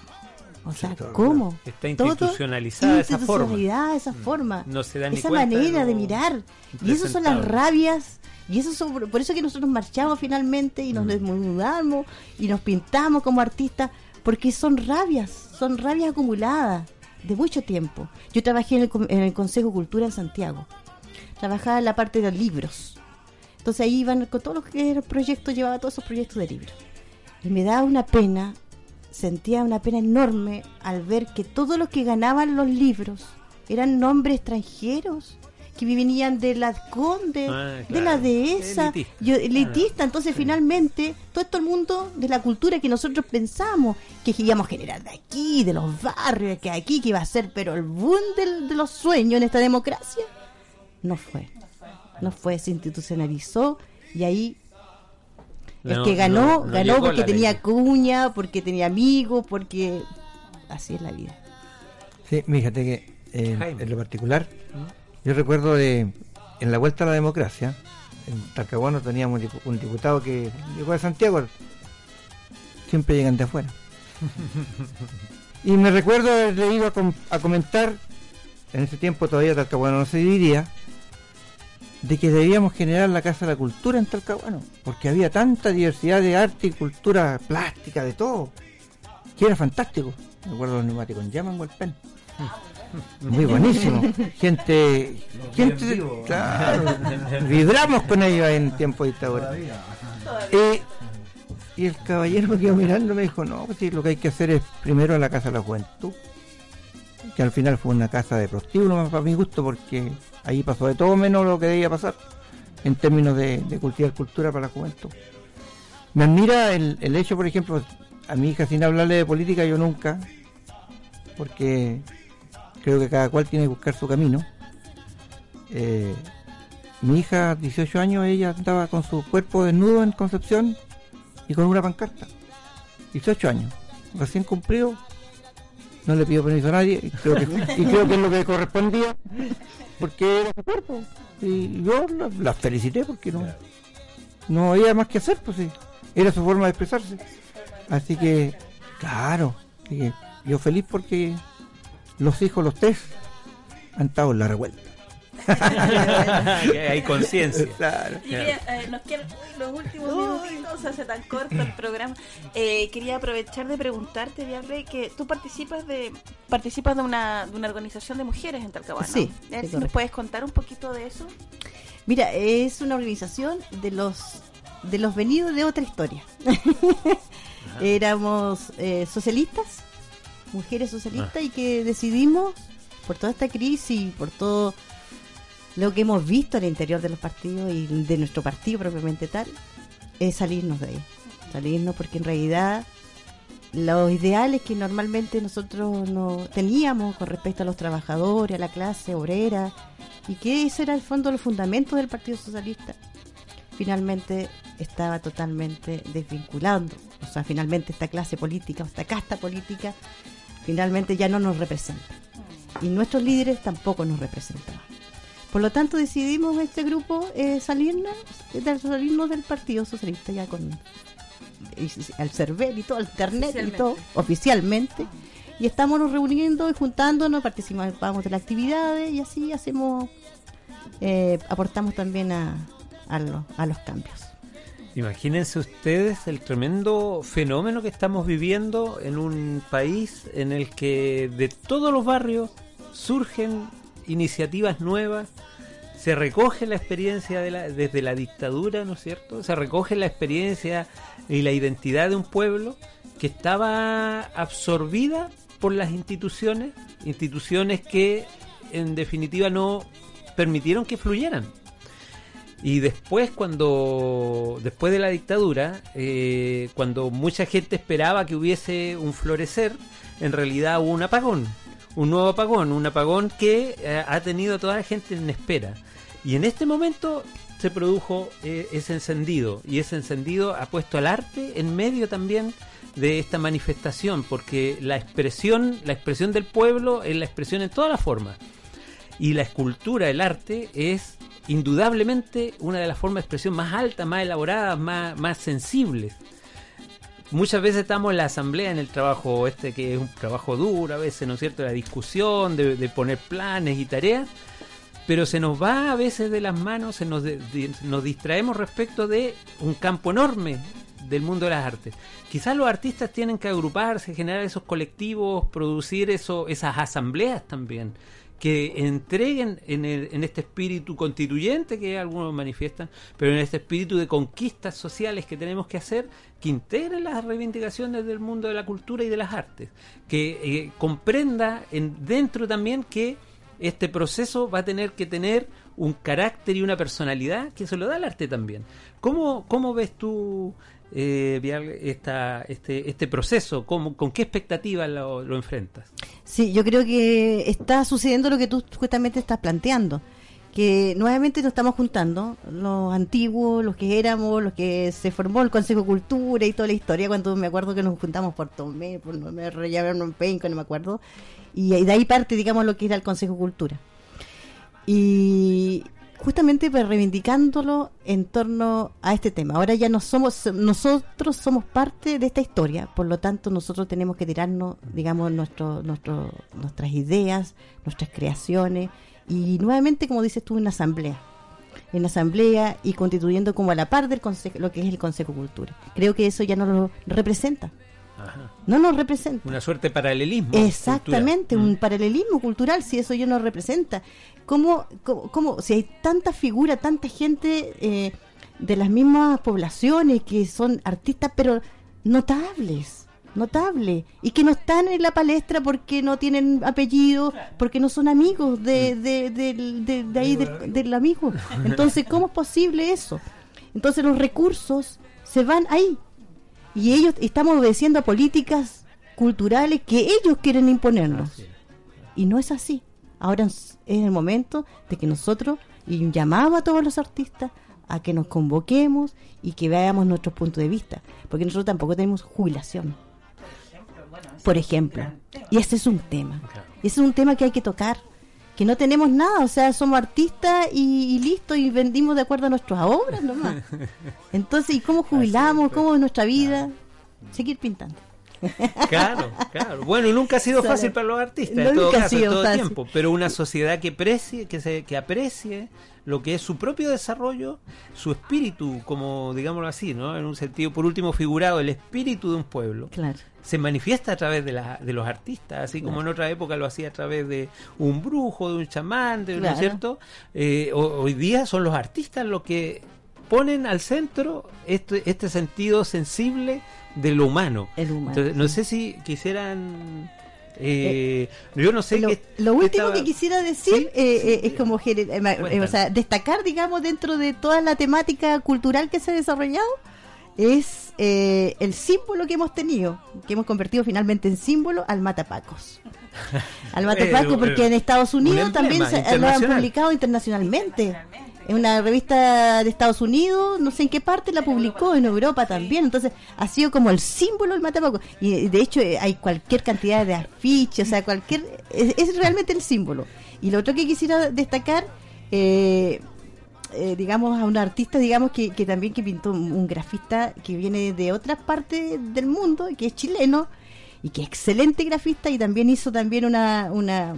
O sea, ¿cómo? Está institucionalizada esa forma. esa forma. No se dan ni esa cuenta de manera de, mirar. Y esas son las rabias. Y eso son, por eso que nosotros marchamos finalmente y nos Mm. desnudamos y nos pintamos como artistas, porque son rabias, son rabias acumuladas de mucho tiempo. Yo trabajé en el, con- en el Consejo Cultura en Santiago. Trabajaba en la parte de libros. Entonces ahí iban con todos los que eran proyectos, llevaba todos esos proyectos de libros. Y me daba una pena, sentía una pena enorme al ver que todos los que ganaban los libros eran nombres extranjeros que venían de la Conde, Ah, de la dehesa, Elitista. yo- elitista. Entonces, finalmente, todo esto el mundo de la cultura que nosotros pensamos que íbamos a generar de aquí, de los barrios, que aquí, que iba a ser, pero el boom del- de los sueños en esta democracia, no fue. No fue, se institucionalizó y ahí el No, que ganó, no- no ganó porque tenía cuña, porque tenía amigos, porque así es la vida. Sí, fíjate que eh, en lo particular, yo recuerdo de en la vuelta a la democracia, en Talcahuano teníamos un dipu- un diputado que llegó de Santiago, siempre llegan de afuera. Y me recuerdo haberle ido a, com- a comentar, en ese tiempo todavía Talcahuano no se dividía, de que debíamos generar la Casa de la Cultura en Talcahuano, porque había tanta diversidad de arte y cultura plástica, de todo, que era fantástico. Me acuerdo los neumáticos en llama en Hualpén. Muy buenísimo. Gente, gente claro, vibramos con ellos en tiempo de dictadura. Eh, y el caballero me quedó mirando y me dijo, no, pues sí, lo que hay que hacer es primero la Casa de la Juventud. Que al final fue una casa de prostíbulo para mi gusto, porque ahí pasó de todo menos lo que debía pasar en términos de, cultivar cultura para la juventud. Me admira el, el hecho, por ejemplo, a mi hija sin hablarle de política, yo nunca, porque creo que cada cual tiene que buscar su camino. Eh, mi hija, 18 años, ella andaba con su cuerpo desnudo en Concepción y con una pancarta. 18 años, recién cumplido, no le pido permiso a nadie y creo que, es lo que correspondía porque era su cuerpo. Y yo la, la felicité porque no, no había más que hacer, pues sí. Era su forma de expresarse. Así que, claro, yo feliz porque los hijos, los tres, han estado en la revuelta. Que hay conciencia. Claro. Y quería, eh, nos quedan los últimos minutitos, se hace tan corto el programa. Eh, quería aprovechar de preguntarte, Diable, que tú participas de participas de una, de una organización de mujeres en Talcahuano. Sí, sí, si nos puedes contar un poquito de eso. Mira, es una organización de los de los venidos de otra historia. Éramos eh, socialistas, mujeres socialistas, y que decidimos, por toda esta crisis, por todo lo que hemos visto al interior de los partidos y de nuestro partido propiamente tal, es salirnos de ahí. Salirnos porque en realidad los ideales que normalmente nosotros no teníamos con respecto a los trabajadores, a la clase obrera, y que ese era el fondo, los fundamentos del Partido Socialista, finalmente estaba totalmente desvinculando. O sea, finalmente esta clase política, esta casta política, finalmente ya no nos representa. Y nuestros líderes tampoco nos representaban. Por lo tanto, decidimos este grupo eh, salirnos, de- salirnos del Partido Socialista ya con y- al CERVEL y todo, al internet y todo, oficialmente. Y estamos nos reuniendo y juntándonos, participamos de las actividades y así hacemos, eh, aportamos también a, a, lo- a los cambios. Imagínense ustedes el tremendo fenómeno que estamos viviendo en un país en el que de todos los barrios surgen iniciativas nuevas, se recoge la experiencia de la, desde la dictadura, ¿no es cierto? Se recoge la experiencia y la identidad de un pueblo que estaba absorbida por las instituciones, instituciones que en definitiva no permitieron que fluyeran. Y después, cuando después de la dictadura, eh, cuando mucha gente esperaba que hubiese un florecer, en realidad hubo un apagón, un nuevo apagón, un apagón que eh, ha tenido toda la gente en espera. Y en este momento se produjo eh, ese encendido, y ese encendido ha puesto al arte en medio también de esta manifestación, porque la expresión, la expresión del pueblo es la expresión en todas las formas. Y la escultura, el arte, es indudablemente una de las formas de expresión más altas, más elaboradas, más, más sensibles. Muchas veces estamos en la asamblea, en el trabajo este que es un trabajo duro, a veces, ¿no es cierto?, la discusión, de, poner planes y tareas, pero se nos va a veces de las manos, se nos, de- nos distraemos respecto de un campo enorme del mundo de las artes. Quizás los artistas tienen que agruparse, generar esos colectivos, producir eso, esas asambleas también, que entreguen en, este espíritu constituyente que algunos manifiestan, pero en este espíritu de conquistas sociales que tenemos que hacer, que integren las reivindicaciones del mundo de la cultura y de las artes, que eh, comprenda en, dentro también que este proceso va a tener que tener un carácter y una personalidad que se lo da el arte también. ¿Cómo, cómo ves tú, eh, este, este proceso? ¿Cómo, ¿Con qué expectativas lo, enfrentas? Sí, yo creo que está sucediendo lo que tú justamente estás planteando, que nuevamente nos estamos juntando, los antiguos, los que éramos, los que se formó el Consejo Cultura y toda la historia, cuando me acuerdo que nos juntamos por Tomé, por no me un penco, no me acuerdo, y de ahí parte, digamos, lo que era el Consejo Cultura. Y justamente reivindicándolo en torno a este tema. Ahora ya no somos, nosotros somos parte de esta historia, por lo tanto nosotros tenemos que tirarnos, digamos, nuestro, nuestro, nuestras ideas, nuestras creaciones y nuevamente, como dices tú, en asamblea. En asamblea y constituyendo como a la par del consejo, lo que es el Consejo Cultura. Creo que eso ya no lo representa. Ajá. No nos representa. Una suerte de paralelismo. Exactamente, cultural. un paralelismo cultural, si eso ya nos representa. ¿Cómo, cómo, cómo- si hay tanta figura, tanta gente eh, de las mismas poblaciones que son artistas, pero notables, notable y que no están en la palestra porque no tienen apellido, porque no son amigos de, de, de- de ahí del, del amigo. Entonces, ¿cómo es posible eso? Entonces los recursos se van ahí y ellos estamos obedeciendo a políticas culturales que ellos quieren imponernos. Y no es así. Ahora es el momento de que nosotros, y un llamado a todos los artistas, a que nos convoquemos y que veamos nuestros puntos de vista. Porque nosotros tampoco tenemos jubilación. Por ejemplo. Y ese es un tema. Y ese es un tema que hay que tocar. Que no tenemos nada, o sea, somos artistas y, y listo, y vendimos de acuerdo a nuestras obras nomás. Entonces, ¿y cómo jubilamos? ¿Cómo es nuestra vida? Seguir pintando. Claro, claro. Bueno, nunca ha sido fácil para los artistas, Nunca en todo ha caso, en sido todo fácil. tiempo. Pero una sociedad que aprecie, que, se, que aprecie lo que es su propio desarrollo, su espíritu, como digámoslo así, ¿no? En un sentido, por último, figurado, el espíritu de un pueblo. Claro. Se manifiesta a través de, la- de los artistas, así como en otra época lo hacía a través de un brujo, de un chamán, de- ¿no Claro. es cierto? Eh, ho- hoy día son los artistas los que ponen al centro este, este sentido sensible de lo humano. El humano, Entonces, no sé si quisieran... eh, yo no sé lo, qué- lo último estaba- que quisiera decir eh, eh, es como eh, eh, o sea, destacar, digamos, dentro de toda la temática cultural que se ha desarrollado, es eh, el símbolo que hemos tenido, que hemos convertido finalmente en símbolo al matapacos. Al matapacos, Eh, porque eh, en Estados un Unidos también se, lo han publicado internacionalmente. En una revista de Estados Unidos, no sé en qué parte la publicó, en Europa también. Entonces, ha sido como el símbolo del matapaco. Y de hecho, eh, hay cualquier cantidad de afiches, o sea, cualquier. Es, es realmente el símbolo. Y lo otro que quisiera destacar, eh, eh, digamos, a un artista, digamos, que, que también que pintó un, un grafista que viene de otras partes del mundo, que es chileno, y que es excelente grafista y también hizo también una, una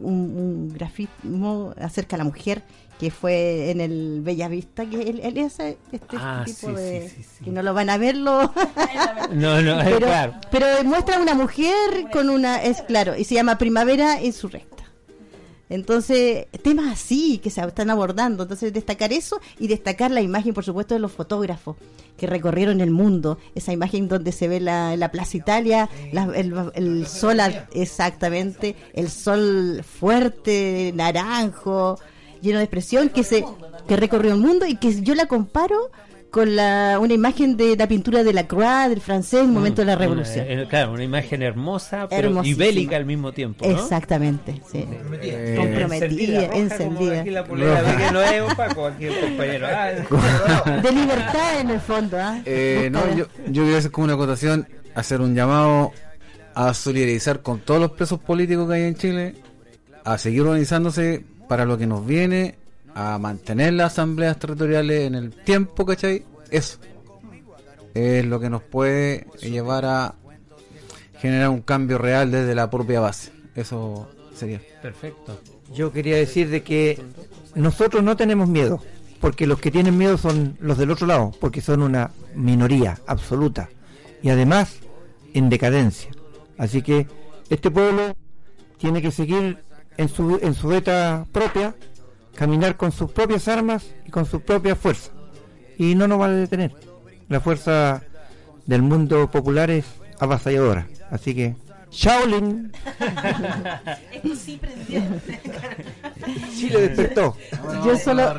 un, un grafismo acerca de la mujer que fue en el Bella Vista que él, él hace este Ah, tipo sí, de sí, sí, que no lo van a verlo No, no, es pero, claro. pero muestra una mujer con una es claro y se llama Primavera Insurrecta entonces, temas así que se están abordando. Entonces, destacar eso y destacar la imagen, por supuesto, de los fotógrafos que recorrieron el mundo. Esa imagen donde se ve la, la Plaza Italia, la- el, el sol, exactamente, el sol fuerte, naranjo, lleno de expresión, que, se, que recorrió el mundo y que yo la comparo con la, una imagen de la pintura de la Croix, del francés, en el momento de la Una- revolución. eh, claro, una imagen hermosa, pero y bélica al mismo tiempo. ¿no? Exactamente, sí. Eh, comprometida, encendida. aquí la polera ve que no es opaco, aquí el compañero. Ah, De libertad en el fondo, ¿ah? Eh, no, Busca- yo, yo quería hacer como una acotación, hacer un llamado a solidarizar con todos los presos políticos que hay en Chile, a seguir organizándose para lo que nos viene, a mantener las asambleas territoriales en el tiempo, ¿cachai? Eso es lo que nos puede llevar a generar un cambio real desde la propia base. Eso sería. Perfecto. Yo quería decir de que nosotros no tenemos miedo, porque los que tienen miedo son los del otro lado, porque son una minoría absoluta y además en decadencia. Así que este pueblo tiene que seguir en su, en su beta propia, caminar con sus propias armas y con sus propias fuerzas. Y no nos va a detener. La fuerza del mundo popular es avasalladora. Así que, Shaolin, Esto sí prendió. Chile despertó. Yo solo,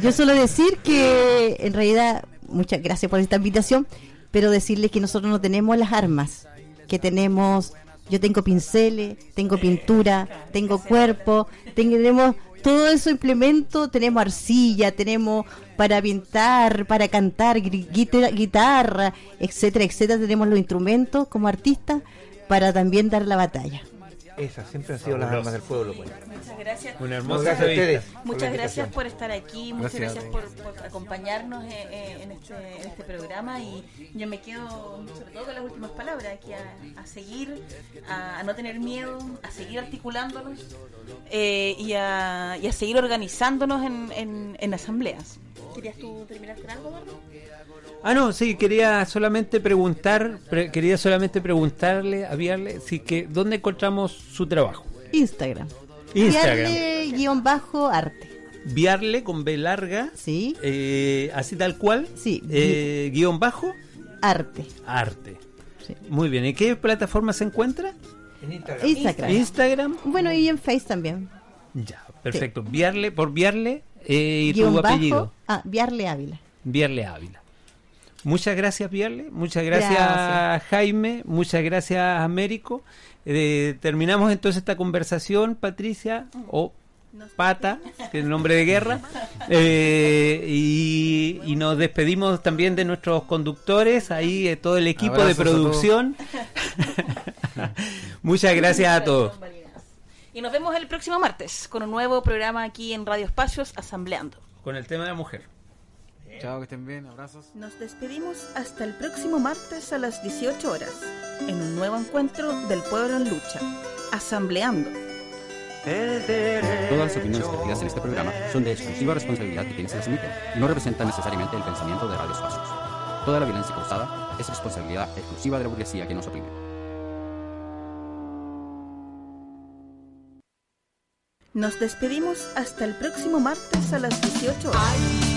yo solo decir que en realidad, muchas gracias por esta invitación, pero decirles que nosotros no tenemos las armas, que tenemos, yo tengo pinceles, tengo pintura, tengo cuerpo, tenemos todo eso implemento, tenemos arcilla, tenemos para pintar, para cantar, guitarra, etcétera, etcétera, tenemos los instrumentos como artistas para también dar la batalla. Esas siempre han sido las armas del pueblo. pues. Muchas gracias. Una hermosa hermosa Gracias a ustedes. entrevista. por la Muchas gracias por estar aquí, muchas Gracias. gracias, por, por acompañarnos eh, eh, en, este, en este programa y yo me quedo sobre todo con las últimas palabras, aquí a, a seguir, a, a no tener miedo, a seguir articulándonos eh, y, a, y a seguir organizándonos en, en, en asambleas. ¿Querías tú terminar con algo, Eduardo? Ah, no, sí, quería solamente preguntar, pre- quería solamente preguntarle, aviarle, si que, ¿dónde encontramos su trabajo? Instagram. Instagram. Viarle guion bajo arte. Viarle con B larga, Sí. eh, así tal cual, Sí. eh, guion bajo, arte. Arte. Muy bien. ¿En qué plataforma se encuentra? En Instagram. Instagram. Instagram. Bueno, y en Face también. Ya, perfecto. Viarle, por Viarle eh, y Guión tu bajo, apellido. Ah, Viarle Ávila. Viarle Ávila. Muchas gracias, Viarle. Muchas gracias, Gracias. Jaime. Muchas gracias, Américo. Eh, terminamos entonces esta conversación, Patricia, o Pata, que es el nombre de guerra. Eh, y, y nos despedimos también de nuestros conductores, ahí eh, todo el equipo Abrazos de producción. Muchas gracias a todos. Y nos vemos el próximo martes con un nuevo programa aquí en Radio Espacios, Asambleando. Con el tema de la mujer. Chao, que estén bien, abrazos. Nos despedimos hasta el próximo martes a las 18 horas en un nuevo encuentro del pueblo en lucha, Asambleando. Todas las opiniones vertidas en este programa son de exclusiva responsabilidad de quienes las emiten y no representan necesariamente el pensamiento de Radio Espacios. Toda la violencia causada es responsabilidad exclusiva de la burguesía que nos oprime. Nos despedimos hasta el próximo martes a las 18 horas.